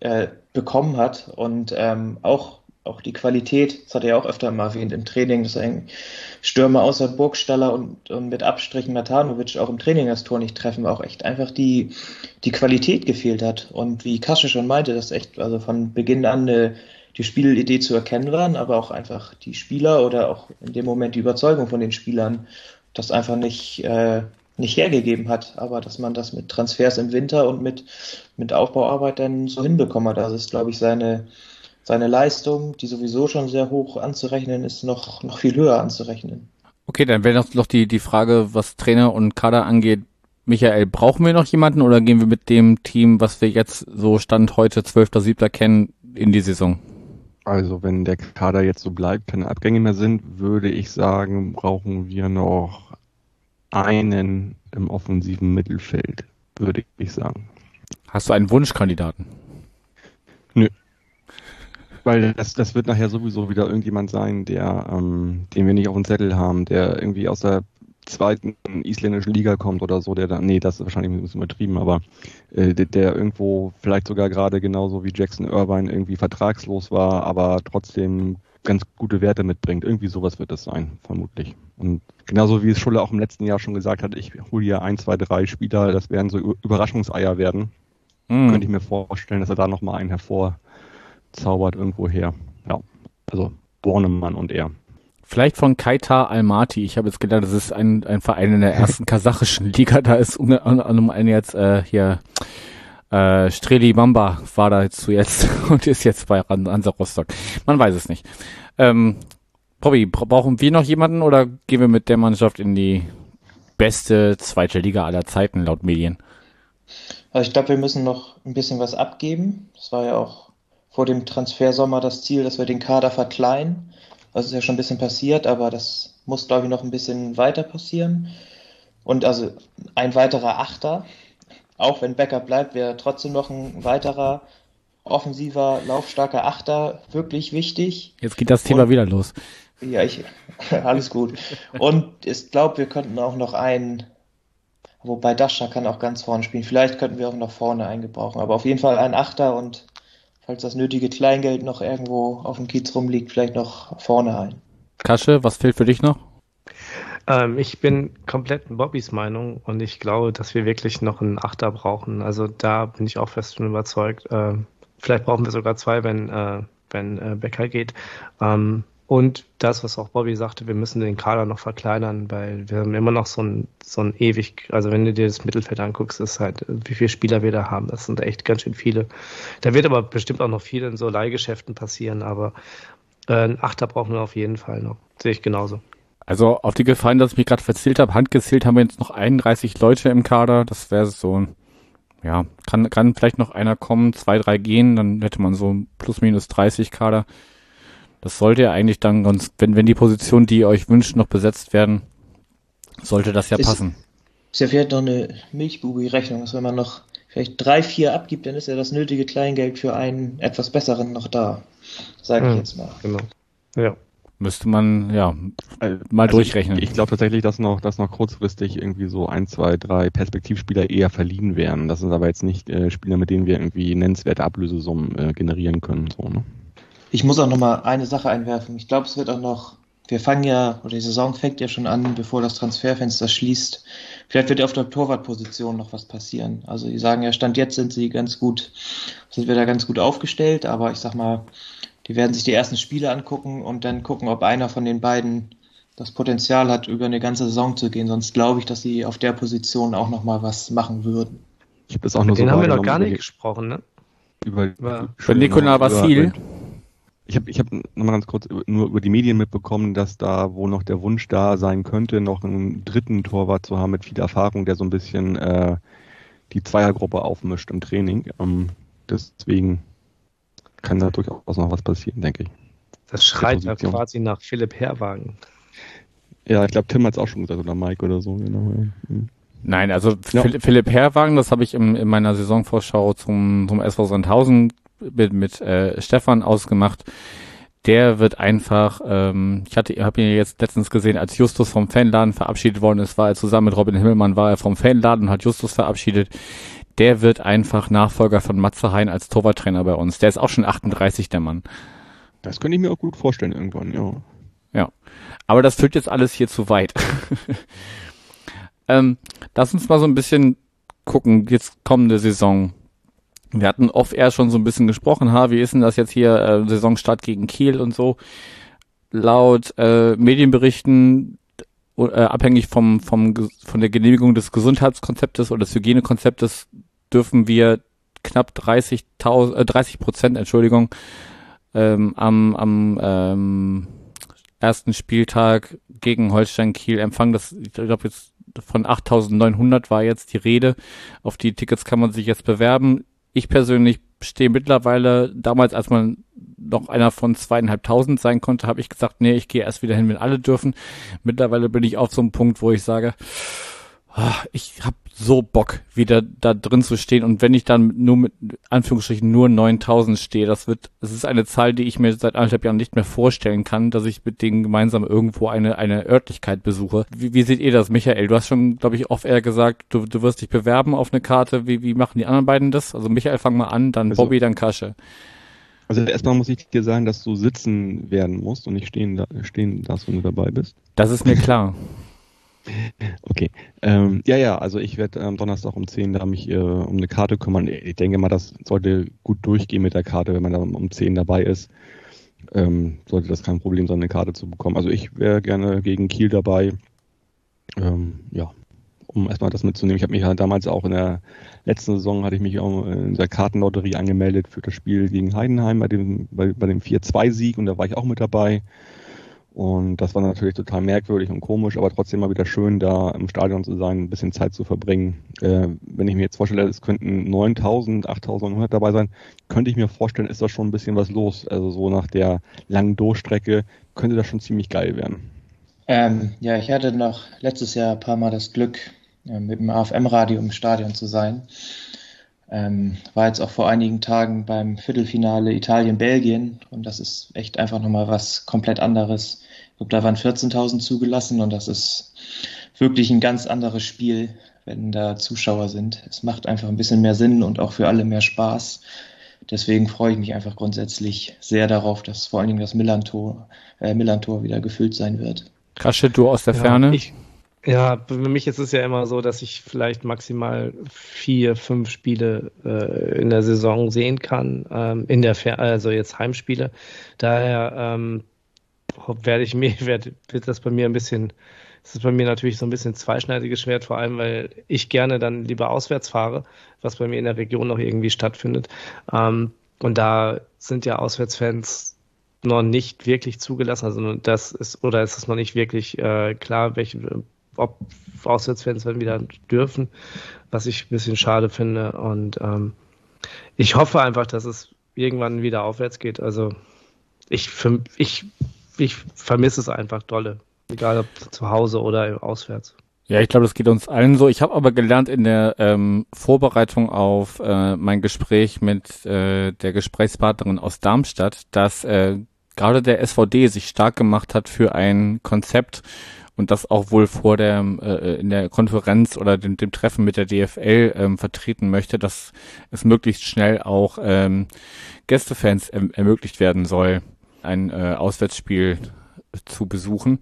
äh, bekommen hat und ähm, auch auch die Qualität, das hat er ja auch öfter mal erwähnt im Training, dass ein Stürmer außer Burgstaller und, und mit Abstrichen Matanovic auch im Training das Tor nicht treffen, auch echt einfach die, die Qualität gefehlt hat. Und wie Kasche schon meinte, dass echt also von Beginn an eine, die Spielidee zu erkennen waren, aber auch einfach die Spieler oder auch in dem Moment die Überzeugung von den Spielern, das einfach nicht, äh, nicht hergegeben hat, aber dass man das mit Transfers im Winter und mit, mit Aufbauarbeit dann so hinbekommen hat. Das ist, glaube ich, seine, seine Leistung, die sowieso schon sehr hoch anzurechnen ist, noch, noch viel höher anzurechnen. Okay, dann wäre noch die, die Frage, was Trainer und Kader angeht. Michael, brauchen wir noch jemanden oder gehen wir mit dem Team, was wir jetzt so Stand heute 12.7. kennen, in die Saison? Also wenn der Kader jetzt so bleibt, keine Abgänge mehr sind, würde ich sagen, brauchen wir noch einen im offensiven Mittelfeld, würde ich sagen. Hast du einen Wunschkandidaten? Weil das, das wird nachher sowieso wieder irgendjemand sein, der, ähm, den wir nicht auf dem Zettel haben, der irgendwie aus der zweiten isländischen Liga kommt oder so, der da, nee, das ist wahrscheinlich ein bisschen übertrieben, aber äh, der, der irgendwo vielleicht sogar gerade genauso wie Jackson Irvine irgendwie vertragslos war, aber trotzdem ganz gute Werte mitbringt. Irgendwie sowas wird es sein, vermutlich. Und genauso wie es Schulle auch im letzten Jahr schon gesagt hat, ich hole hier ein, zwei, drei Spieler, das werden so Überraschungseier werden. Mm. Könnte ich mir vorstellen, dass er da nochmal einen hervor zaubert irgendwo her. Ja, also Bornemann und er. Vielleicht von Kaita Almaty. Ich habe jetzt gedacht, das ist ein, ein Verein in der ersten kasachischen Liga. Da ist um, um einen jetzt äh, hier äh, Streli Bamba war da jetzt zuletzt und ist jetzt bei Hansa Rostock. Man weiß es nicht. Ähm, Bobby, brauchen wir noch jemanden oder gehen wir mit der Mannschaft in die beste zweite Liga aller Zeiten laut Medien? Also ich glaube, wir müssen noch ein bisschen was abgeben. Das war ja auch vor dem Transfersommer das Ziel, dass wir den Kader verkleinern. Das ist ja schon ein bisschen passiert, aber das muss, glaube ich, noch ein bisschen weiter passieren. Und also ein weiterer Achter, auch wenn Becker bleibt, wäre trotzdem noch ein weiterer offensiver, laufstarker Achter wirklich wichtig. Jetzt geht das Thema Und, wieder los. Ja, ich, alles gut. Und ich glaube, wir könnten auch noch einen, wobei Dasha kann auch ganz vorne spielen. Vielleicht könnten wir auch noch vorne eingebrauchen, aber auf jeden Fall ein Achter und falls das nötige Kleingeld noch irgendwo auf dem Kiez rumliegt, vielleicht noch vorne ein. Kasche, was fehlt für dich noch? Ähm, ich bin komplett in Bobbys Meinung und ich glaube, dass wir wirklich noch einen Achter brauchen. Also da bin ich auch fest von überzeugt. Äh, vielleicht brauchen wir sogar zwei, wenn, äh, wenn äh, Becker geht. Ähm, und das, was auch Bobby sagte, wir müssen den Kader noch verkleinern, weil wir haben immer noch so ein, so ein ewig, also wenn du dir das Mittelfeld anguckst, ist halt, wie viele Spieler wir da haben. Das sind echt ganz schön viele. Da wird aber bestimmt auch noch viel in so Leihgeschäften passieren, aber äh, einen Achter brauchen wir auf jeden Fall noch. Sehe ich genauso. Also auf die Gefallen, dass ich mich gerade verzählt habe, handgezählt haben wir jetzt noch 31 Leute im Kader. Das wäre so, ja, kann, kann vielleicht noch einer kommen, zwei, drei gehen, dann hätte man so plus minus 30 Kader. Das sollte ja eigentlich dann, sonst, wenn, wenn die Positionen, die ihr euch wünscht, noch besetzt werden, sollte das ja ist, passen. Ist ja vielleicht noch eine Milchbubi-Rechnung, dass wenn man noch vielleicht drei, vier abgibt, dann ist ja das nötige Kleingeld für einen etwas besseren noch da. Sage ich hm, jetzt mal. Genau. Ja. Müsste man, ja, äh, mal also durchrechnen. Ich, ich glaube tatsächlich, dass noch, dass noch kurzfristig irgendwie so ein, zwei, drei Perspektivspieler eher verliehen werden. Das sind aber jetzt nicht äh, Spieler, mit denen wir irgendwie nennenswerte Ablösesummen äh, generieren können. So, ne? Ich muss auch noch mal eine Sache einwerfen. Ich glaube, es wird auch noch, wir fangen ja, oder die Saison fängt ja schon an, bevor das Transferfenster schließt. Vielleicht wird ja auf der Torwartposition noch was passieren. Also die sagen ja, Stand jetzt sind sie ganz gut, sind wir da ganz gut aufgestellt, aber ich sag mal, die werden sich die ersten Spiele angucken und dann gucken, ob einer von den beiden das Potenzial hat, über eine ganze Saison zu gehen. Sonst glaube ich, dass sie auf der Position auch noch mal was machen würden. Ich habe das auch nur Den so haben wir noch gar nicht gesprochen, ne? Über, über, über Nikola Vasil. Ich habe ich hab nochmal ganz kurz nur über die Medien mitbekommen, dass da, wo noch der Wunsch da sein könnte, noch einen dritten Torwart zu haben mit viel Erfahrung, der so ein bisschen äh, die Zweiergruppe aufmischt im Training. Ähm, deswegen kann da durchaus noch was passieren, denke ich. Das schreit ja quasi nach Philipp Herwagen. Ja, ich glaube, Tim hat es auch schon gesagt, oder Mike oder so, genau. Mhm. Nein, also ja. Philipp Herwagen, das habe ich im, in meiner Saisonvorschau zum, zum SV Sandhausen mit, mit äh, Stefan ausgemacht. Der wird einfach, ähm, ich hatte, habe ihn jetzt letztens gesehen, als Justus vom Fanladen verabschiedet worden ist, war er zusammen mit Robin Himmelmann, war er vom Fanladen und hat Justus verabschiedet. Der wird einfach Nachfolger von Matze Hein als Torwarttrainer bei uns. Der ist auch schon 38, der Mann. Das könnte ich mir auch gut vorstellen irgendwann, ja. Ja. Aber das führt jetzt alles hier zu weit. ähm, lass uns mal so ein bisschen gucken, jetzt kommende Saison. Wir hatten off-air schon so ein bisschen gesprochen, ha, wie ist denn das jetzt hier, äh, Saisonstart gegen Kiel und so. Laut äh, Medienberichten, äh, abhängig vom, vom, von der Genehmigung des Gesundheitskonzeptes oder des Hygienekonzeptes, dürfen wir knapp 30.000, äh, 30 Prozent, Entschuldigung, ähm, am, am ähm, ersten Spieltag gegen Holstein Kiel empfangen. Das, ich glaube jetzt von 8.900 war jetzt die Rede. Auf die Tickets kann man sich jetzt bewerben. Ich persönlich stehe mittlerweile, damals als man noch einer von zweieinhalbtausend sein konnte, habe ich gesagt, nee, ich gehe erst wieder hin, wenn alle dürfen. Mittlerweile bin ich auf so einem Punkt, wo ich sage, ich habe so Bock, wieder da drin zu stehen. Und wenn ich dann nur mit Anführungsstrichen nur 9000 stehe, das wird, es ist eine Zahl, die ich mir seit anderthalb Jahren nicht mehr vorstellen kann, dass ich mit denen gemeinsam irgendwo eine, eine Örtlichkeit besuche. Wie, wie seht ihr das, Michael? Du hast schon, glaube ich, oft eher gesagt, du, du wirst dich bewerben auf eine Karte. Wie, wie machen die anderen beiden das? Also Michael, fang mal an, dann also, Bobby, dann Kasche. Also erstmal muss ich dir sagen, dass du sitzen werden musst und nicht stehen, da, stehen darfst, wenn du dabei bist. Das ist mir klar. Okay. Ähm, ja, ja, also ich werde am Donnerstag um 10 da mich äh, um eine Karte kümmern. Ich denke mal, das sollte gut durchgehen mit der Karte, wenn man da um 10 dabei ist. Ähm, sollte das kein Problem sein, eine Karte zu bekommen. Also ich wäre gerne gegen Kiel dabei. Ähm, ja, um erstmal das mitzunehmen. Ich habe mich ja damals auch in der letzten Saison hatte ich mich auch in der Kartenlotterie angemeldet für das Spiel gegen Heidenheim bei dem, bei, bei dem 4-2-Sieg und da war ich auch mit dabei. Und das war natürlich total merkwürdig und komisch, aber trotzdem mal wieder schön, da im Stadion zu sein, ein bisschen Zeit zu verbringen. Äh, wenn ich mir jetzt vorstelle, es könnten 9000, 8900 dabei sein, könnte ich mir vorstellen, ist da schon ein bisschen was los. Also so nach der langen Durchstrecke könnte das schon ziemlich geil werden. Ähm, ja, ich hatte noch letztes Jahr ein paar Mal das Glück, äh, mit dem AFM-Radio im Stadion zu sein. Ähm, war jetzt auch vor einigen Tagen beim Viertelfinale Italien-Belgien und das ist echt einfach nochmal was komplett anderes. Ich glaube, da waren 14.000 zugelassen und das ist wirklich ein ganz anderes Spiel, wenn da Zuschauer sind. Es macht einfach ein bisschen mehr Sinn und auch für alle mehr Spaß. Deswegen freue ich mich einfach grundsätzlich sehr darauf, dass vor allen Dingen das Millantor, äh, Millantor wieder gefüllt sein wird. Krasche, du aus der ja, Ferne? Ich, ja, für mich ist es ja immer so, dass ich vielleicht maximal vier, fünf Spiele äh, in der Saison sehen kann, ähm, in der Fer also jetzt Heimspiele. Daher ähm, werde ich mir, werd, wird das bei mir ein bisschen, das ist bei mir natürlich so ein bisschen zweischneidiges Schwert, vor allem weil ich gerne dann lieber auswärts fahre, was bei mir in der Region noch irgendwie stattfindet. Ähm, und da sind ja Auswärtsfans noch nicht wirklich zugelassen. Also das ist, oder ist es noch nicht wirklich äh, klar, welche ob Auswärtsfans dann wieder dürfen, was ich ein bisschen schade finde. Und ähm, ich hoffe einfach, dass es irgendwann wieder aufwärts geht. Also ich, ich, ich vermisse es einfach dolle. Egal ob zu Hause oder auswärts. Ja, ich glaube, das geht uns allen so. Ich habe aber gelernt in der ähm, Vorbereitung auf äh, mein Gespräch mit äh, der Gesprächspartnerin aus Darmstadt, dass äh, gerade der SVD sich stark gemacht hat für ein Konzept, und das auch wohl vor der äh, in der Konferenz oder dem, dem Treffen mit der DFL ähm, vertreten möchte, dass es möglichst schnell auch ähm, Gästefans erm ermöglicht werden soll, ein äh, Auswärtsspiel zu besuchen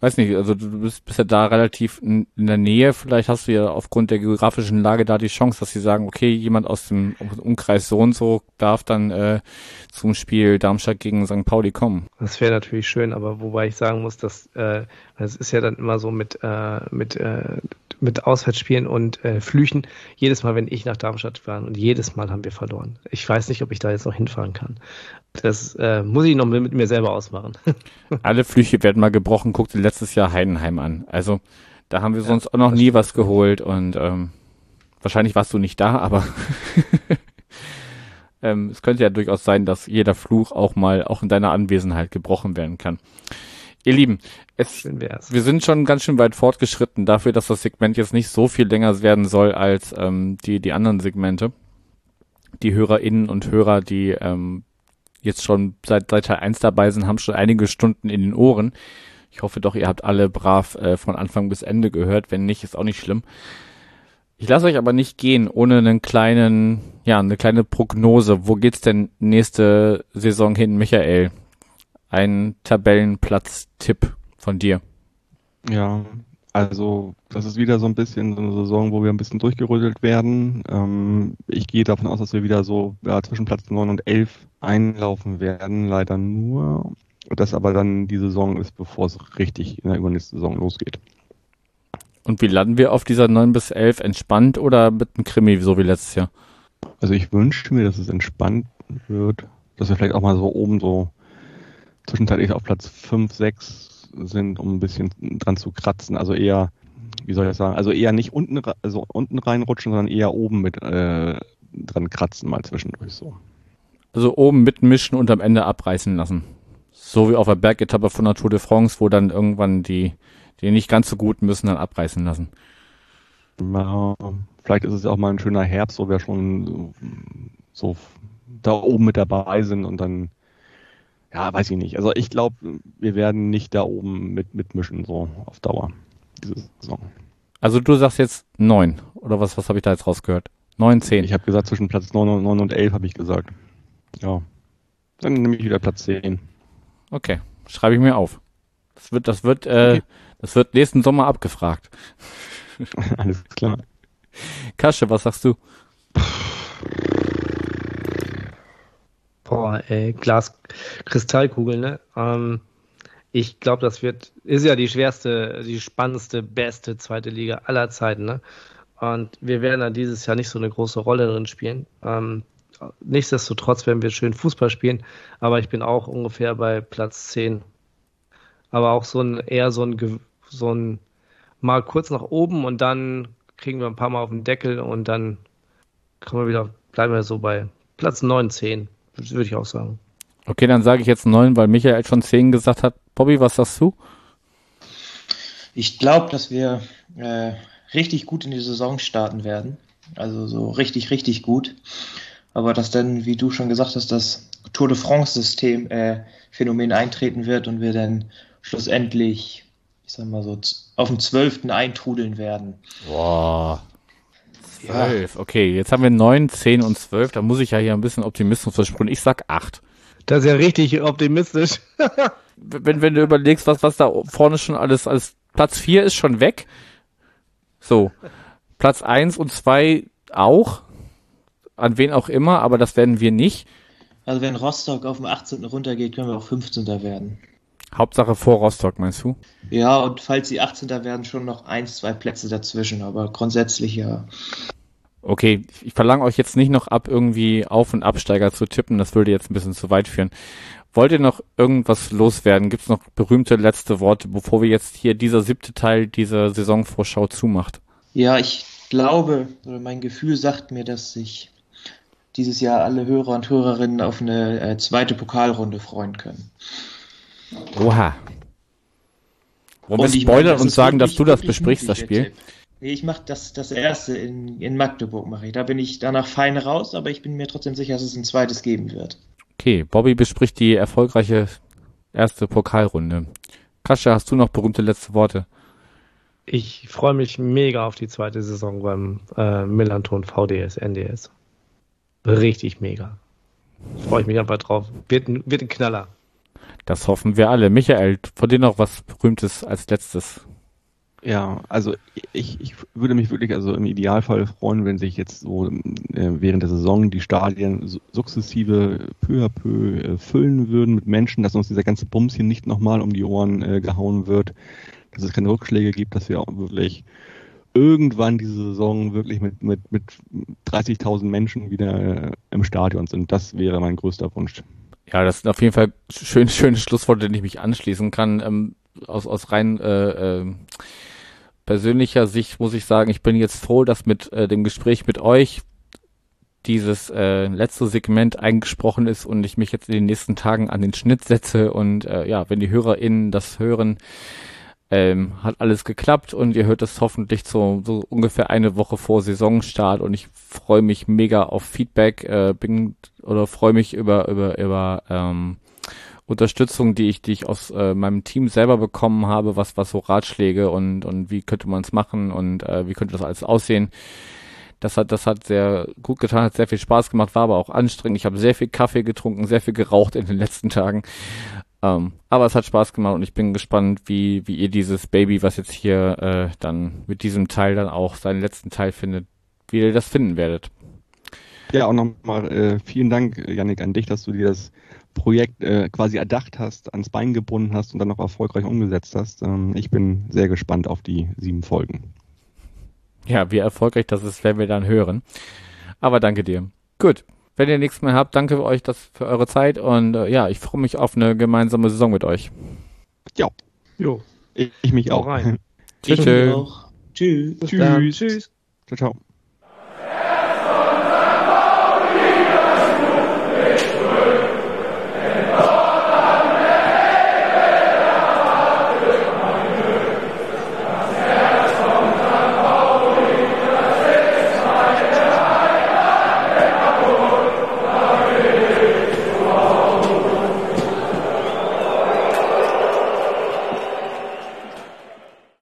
weiß nicht, also du bist, bist ja da relativ in, in, der Nähe. Vielleicht hast du ja aufgrund der geografischen Lage da die Chance, dass sie sagen, okay, jemand aus dem Umkreis so und so darf dann äh, zum Spiel Darmstadt gegen St. Pauli kommen. Das wäre natürlich schön, aber wobei ich sagen muss, dass äh, es ist ja dann immer so mit äh, mit äh, mit Auswärtsspielen und äh, Flüchen. Jedes Mal, wenn ich nach Darmstadt fahre und jedes Mal haben wir verloren. Ich weiß nicht, ob ich da jetzt noch hinfahren kann. Das äh, muss ich noch mit mir selber ausmachen. Alle Flüche werden mal gebrochen. Guck dir letztes Jahr Heidenheim an. Also da haben wir ja, sonst auch noch nie was geholt und ähm, wahrscheinlich warst du nicht da, aber ähm, es könnte ja durchaus sein, dass jeder Fluch auch mal auch in deiner Anwesenheit gebrochen werden kann. Ihr Lieben, es, wir sind schon ganz schön weit fortgeschritten dafür, dass das Segment jetzt nicht so viel länger werden soll als ähm, die, die anderen Segmente. Die HörerInnen und Hörer, die ähm, jetzt schon seit, seit Teil 1 dabei sind, haben schon einige Stunden in den Ohren. Ich hoffe doch, ihr habt alle brav äh, von Anfang bis Ende gehört. Wenn nicht, ist auch nicht schlimm. Ich lasse euch aber nicht gehen ohne einen kleinen, ja, eine kleine Prognose. Wo geht's denn nächste Saison hin, Michael? ein Tabellenplatz-Tipp von dir. Ja, also das ist wieder so ein bisschen so eine Saison, wo wir ein bisschen durchgerüttelt werden. Ähm, ich gehe davon aus, dass wir wieder so ja, zwischen Platz 9 und 11 einlaufen werden, leider nur. Dass aber dann die Saison ist, bevor es richtig in der übernächsten Saison losgeht. Und wie landen wir auf dieser 9 bis 11? Entspannt oder mit einem Krimi, so wie letztes Jahr? Also ich wünsche mir, dass es entspannt wird, dass wir vielleicht auch mal so oben so zwischenzeitlich auf Platz 5, 6 sind, um ein bisschen dran zu kratzen. Also eher, wie soll ich das sagen, also eher nicht unten, also unten reinrutschen, sondern eher oben mit äh, dran kratzen mal zwischendurch so. Also oben mitmischen und am Ende abreißen lassen. So wie auf der Bergetappe von der Tour de France, wo dann irgendwann die, die nicht ganz so gut müssen, dann abreißen lassen. Ja, vielleicht ist es auch mal ein schöner Herbst, wo wir schon so, so da oben mit dabei sind und dann ja, weiß ich nicht. Also ich glaube, wir werden nicht da oben mit mitmischen, so auf Dauer, diese Saison. Also du sagst jetzt neun, oder was, was habe ich da jetzt rausgehört? Neun, zehn. Ich habe gesagt, zwischen Platz neun und, 9 und 11 habe ich gesagt. Ja. Dann nehme ich wieder Platz zehn. Okay, schreibe ich mir auf. Das wird, das wird, äh, okay. das wird nächsten Sommer abgefragt. Alles klar. Kasche, was sagst du? Boah, ey, Glas, Kristallkugel, ne? Ähm, ich glaube, das wird, ist ja die schwerste, die spannendste, beste zweite Liga aller Zeiten, ne? Und wir werden da dieses Jahr nicht so eine große Rolle drin spielen. Ähm, nichtsdestotrotz werden wir schön Fußball spielen, aber ich bin auch ungefähr bei Platz 10. Aber auch so ein, eher so ein, so ein, mal kurz nach oben und dann kriegen wir ein paar Mal auf den Deckel und dann kommen wir wieder, bleiben wir so bei Platz 9, 10. Das würde ich auch sagen. Okay, dann sage ich jetzt neun, weil Michael schon zehn gesagt hat. Bobby, was sagst du? Ich glaube, dass wir äh, richtig gut in die Saison starten werden. Also so richtig, richtig gut. Aber dass dann, wie du schon gesagt hast, das Tour de France-System äh, Phänomen eintreten wird und wir dann schlussendlich, ich sag mal so, auf dem zwölften eintrudeln werden. Boah, 12. Ja. Okay, jetzt haben wir 9, 10 und 12. Da muss ich ja hier ein bisschen Optimismus versprechen. Ich sag 8. Das ist ja richtig optimistisch. wenn, wenn du überlegst, was, was da vorne schon alles als Platz 4 ist schon weg. So. Platz 1 und 2 auch. An wen auch immer, aber das werden wir nicht. Also wenn Rostock auf dem 18. runtergeht, können wir auch 15. werden. Hauptsache vor Rostock, meinst du? Ja, und falls sie 18. werden, schon noch ein, zwei Plätze dazwischen, aber grundsätzlich ja. Okay, ich verlange euch jetzt nicht noch ab, irgendwie Auf- und Absteiger zu tippen, das würde jetzt ein bisschen zu weit führen. Wollt ihr noch irgendwas loswerden? Gibt es noch berühmte letzte Worte, bevor wir jetzt hier dieser siebte Teil dieser Saisonvorschau zumacht? Ja, ich glaube, oder mein Gefühl sagt mir, dass sich dieses Jahr alle Hörer und Hörerinnen auf eine äh, zweite Pokalrunde freuen können. Oha. Wollen wir spoilern und sagen, dass du das besprichst, das Spiel? Nee, ich mache das, das erste in, in Magdeburg, mache ich. Da bin ich danach fein raus, aber ich bin mir trotzdem sicher, dass es ein zweites geben wird. Okay, Bobby bespricht die erfolgreiche erste Pokalrunde. Kascha, hast du noch berühmte letzte Worte? Ich freue mich mega auf die zweite Saison beim äh, Millanton VDS, NDS. Richtig mega. Freue ich mich einfach drauf. Wird, wird ein Knaller. Das hoffen wir alle. Michael, von dir noch was Berühmtes als letztes? Ja, also ich, ich würde mich wirklich also im Idealfall freuen, wenn sich jetzt so äh, während der Saison die Stadien sukzessive peu à peu äh, füllen würden mit Menschen, dass uns dieser ganze Bums hier nicht nochmal um die Ohren äh, gehauen wird, dass es keine Rückschläge gibt, dass wir auch wirklich irgendwann diese Saison wirklich mit, mit, mit 30.000 Menschen wieder im Stadion sind. Das wäre mein größter Wunsch. Ja, das sind auf jeden Fall schöne, schöne Schlussworte, denen ich mich anschließen kann. Ähm, aus, aus rein äh, äh, persönlicher Sicht muss ich sagen, ich bin jetzt froh, dass mit äh, dem Gespräch mit euch dieses äh, letzte Segment eingesprochen ist und ich mich jetzt in den nächsten Tagen an den Schnitt setze und äh, ja, wenn die HörerInnen das hören, ähm, hat alles geklappt und ihr hört es hoffentlich so, so ungefähr eine Woche vor Saisonstart und ich freue mich mega auf Feedback, äh, bin oder freue mich über über über ähm, Unterstützung, die ich die ich aus äh, meinem Team selber bekommen habe, was was so Ratschläge und und wie könnte man es machen und äh, wie könnte das alles aussehen. Das hat, das hat sehr gut getan, hat sehr viel Spaß gemacht, war aber auch anstrengend. Ich habe sehr viel Kaffee getrunken, sehr viel geraucht in den letzten Tagen. Ähm, aber es hat Spaß gemacht und ich bin gespannt, wie, wie ihr dieses Baby, was jetzt hier äh, dann mit diesem Teil dann auch seinen letzten Teil findet, wie ihr das finden werdet. Ja, auch nochmal äh, vielen Dank, Janik, an dich, dass du dir das Projekt äh, quasi erdacht hast, ans Bein gebunden hast und dann noch erfolgreich umgesetzt hast. Ähm, ich bin sehr gespannt auf die sieben Folgen. Ja, wie erfolgreich das ist, werden wir dann hören. Aber danke dir. Gut. Wenn ihr nichts mehr habt, danke euch das für eure Zeit und äh, ja, ich freue mich auf eine gemeinsame Saison mit euch. Ja. Jo. Ich, ich mich auch. Rein. Tschüss. Tschüss. Tschüss. Tschüss. Ciao, ciao.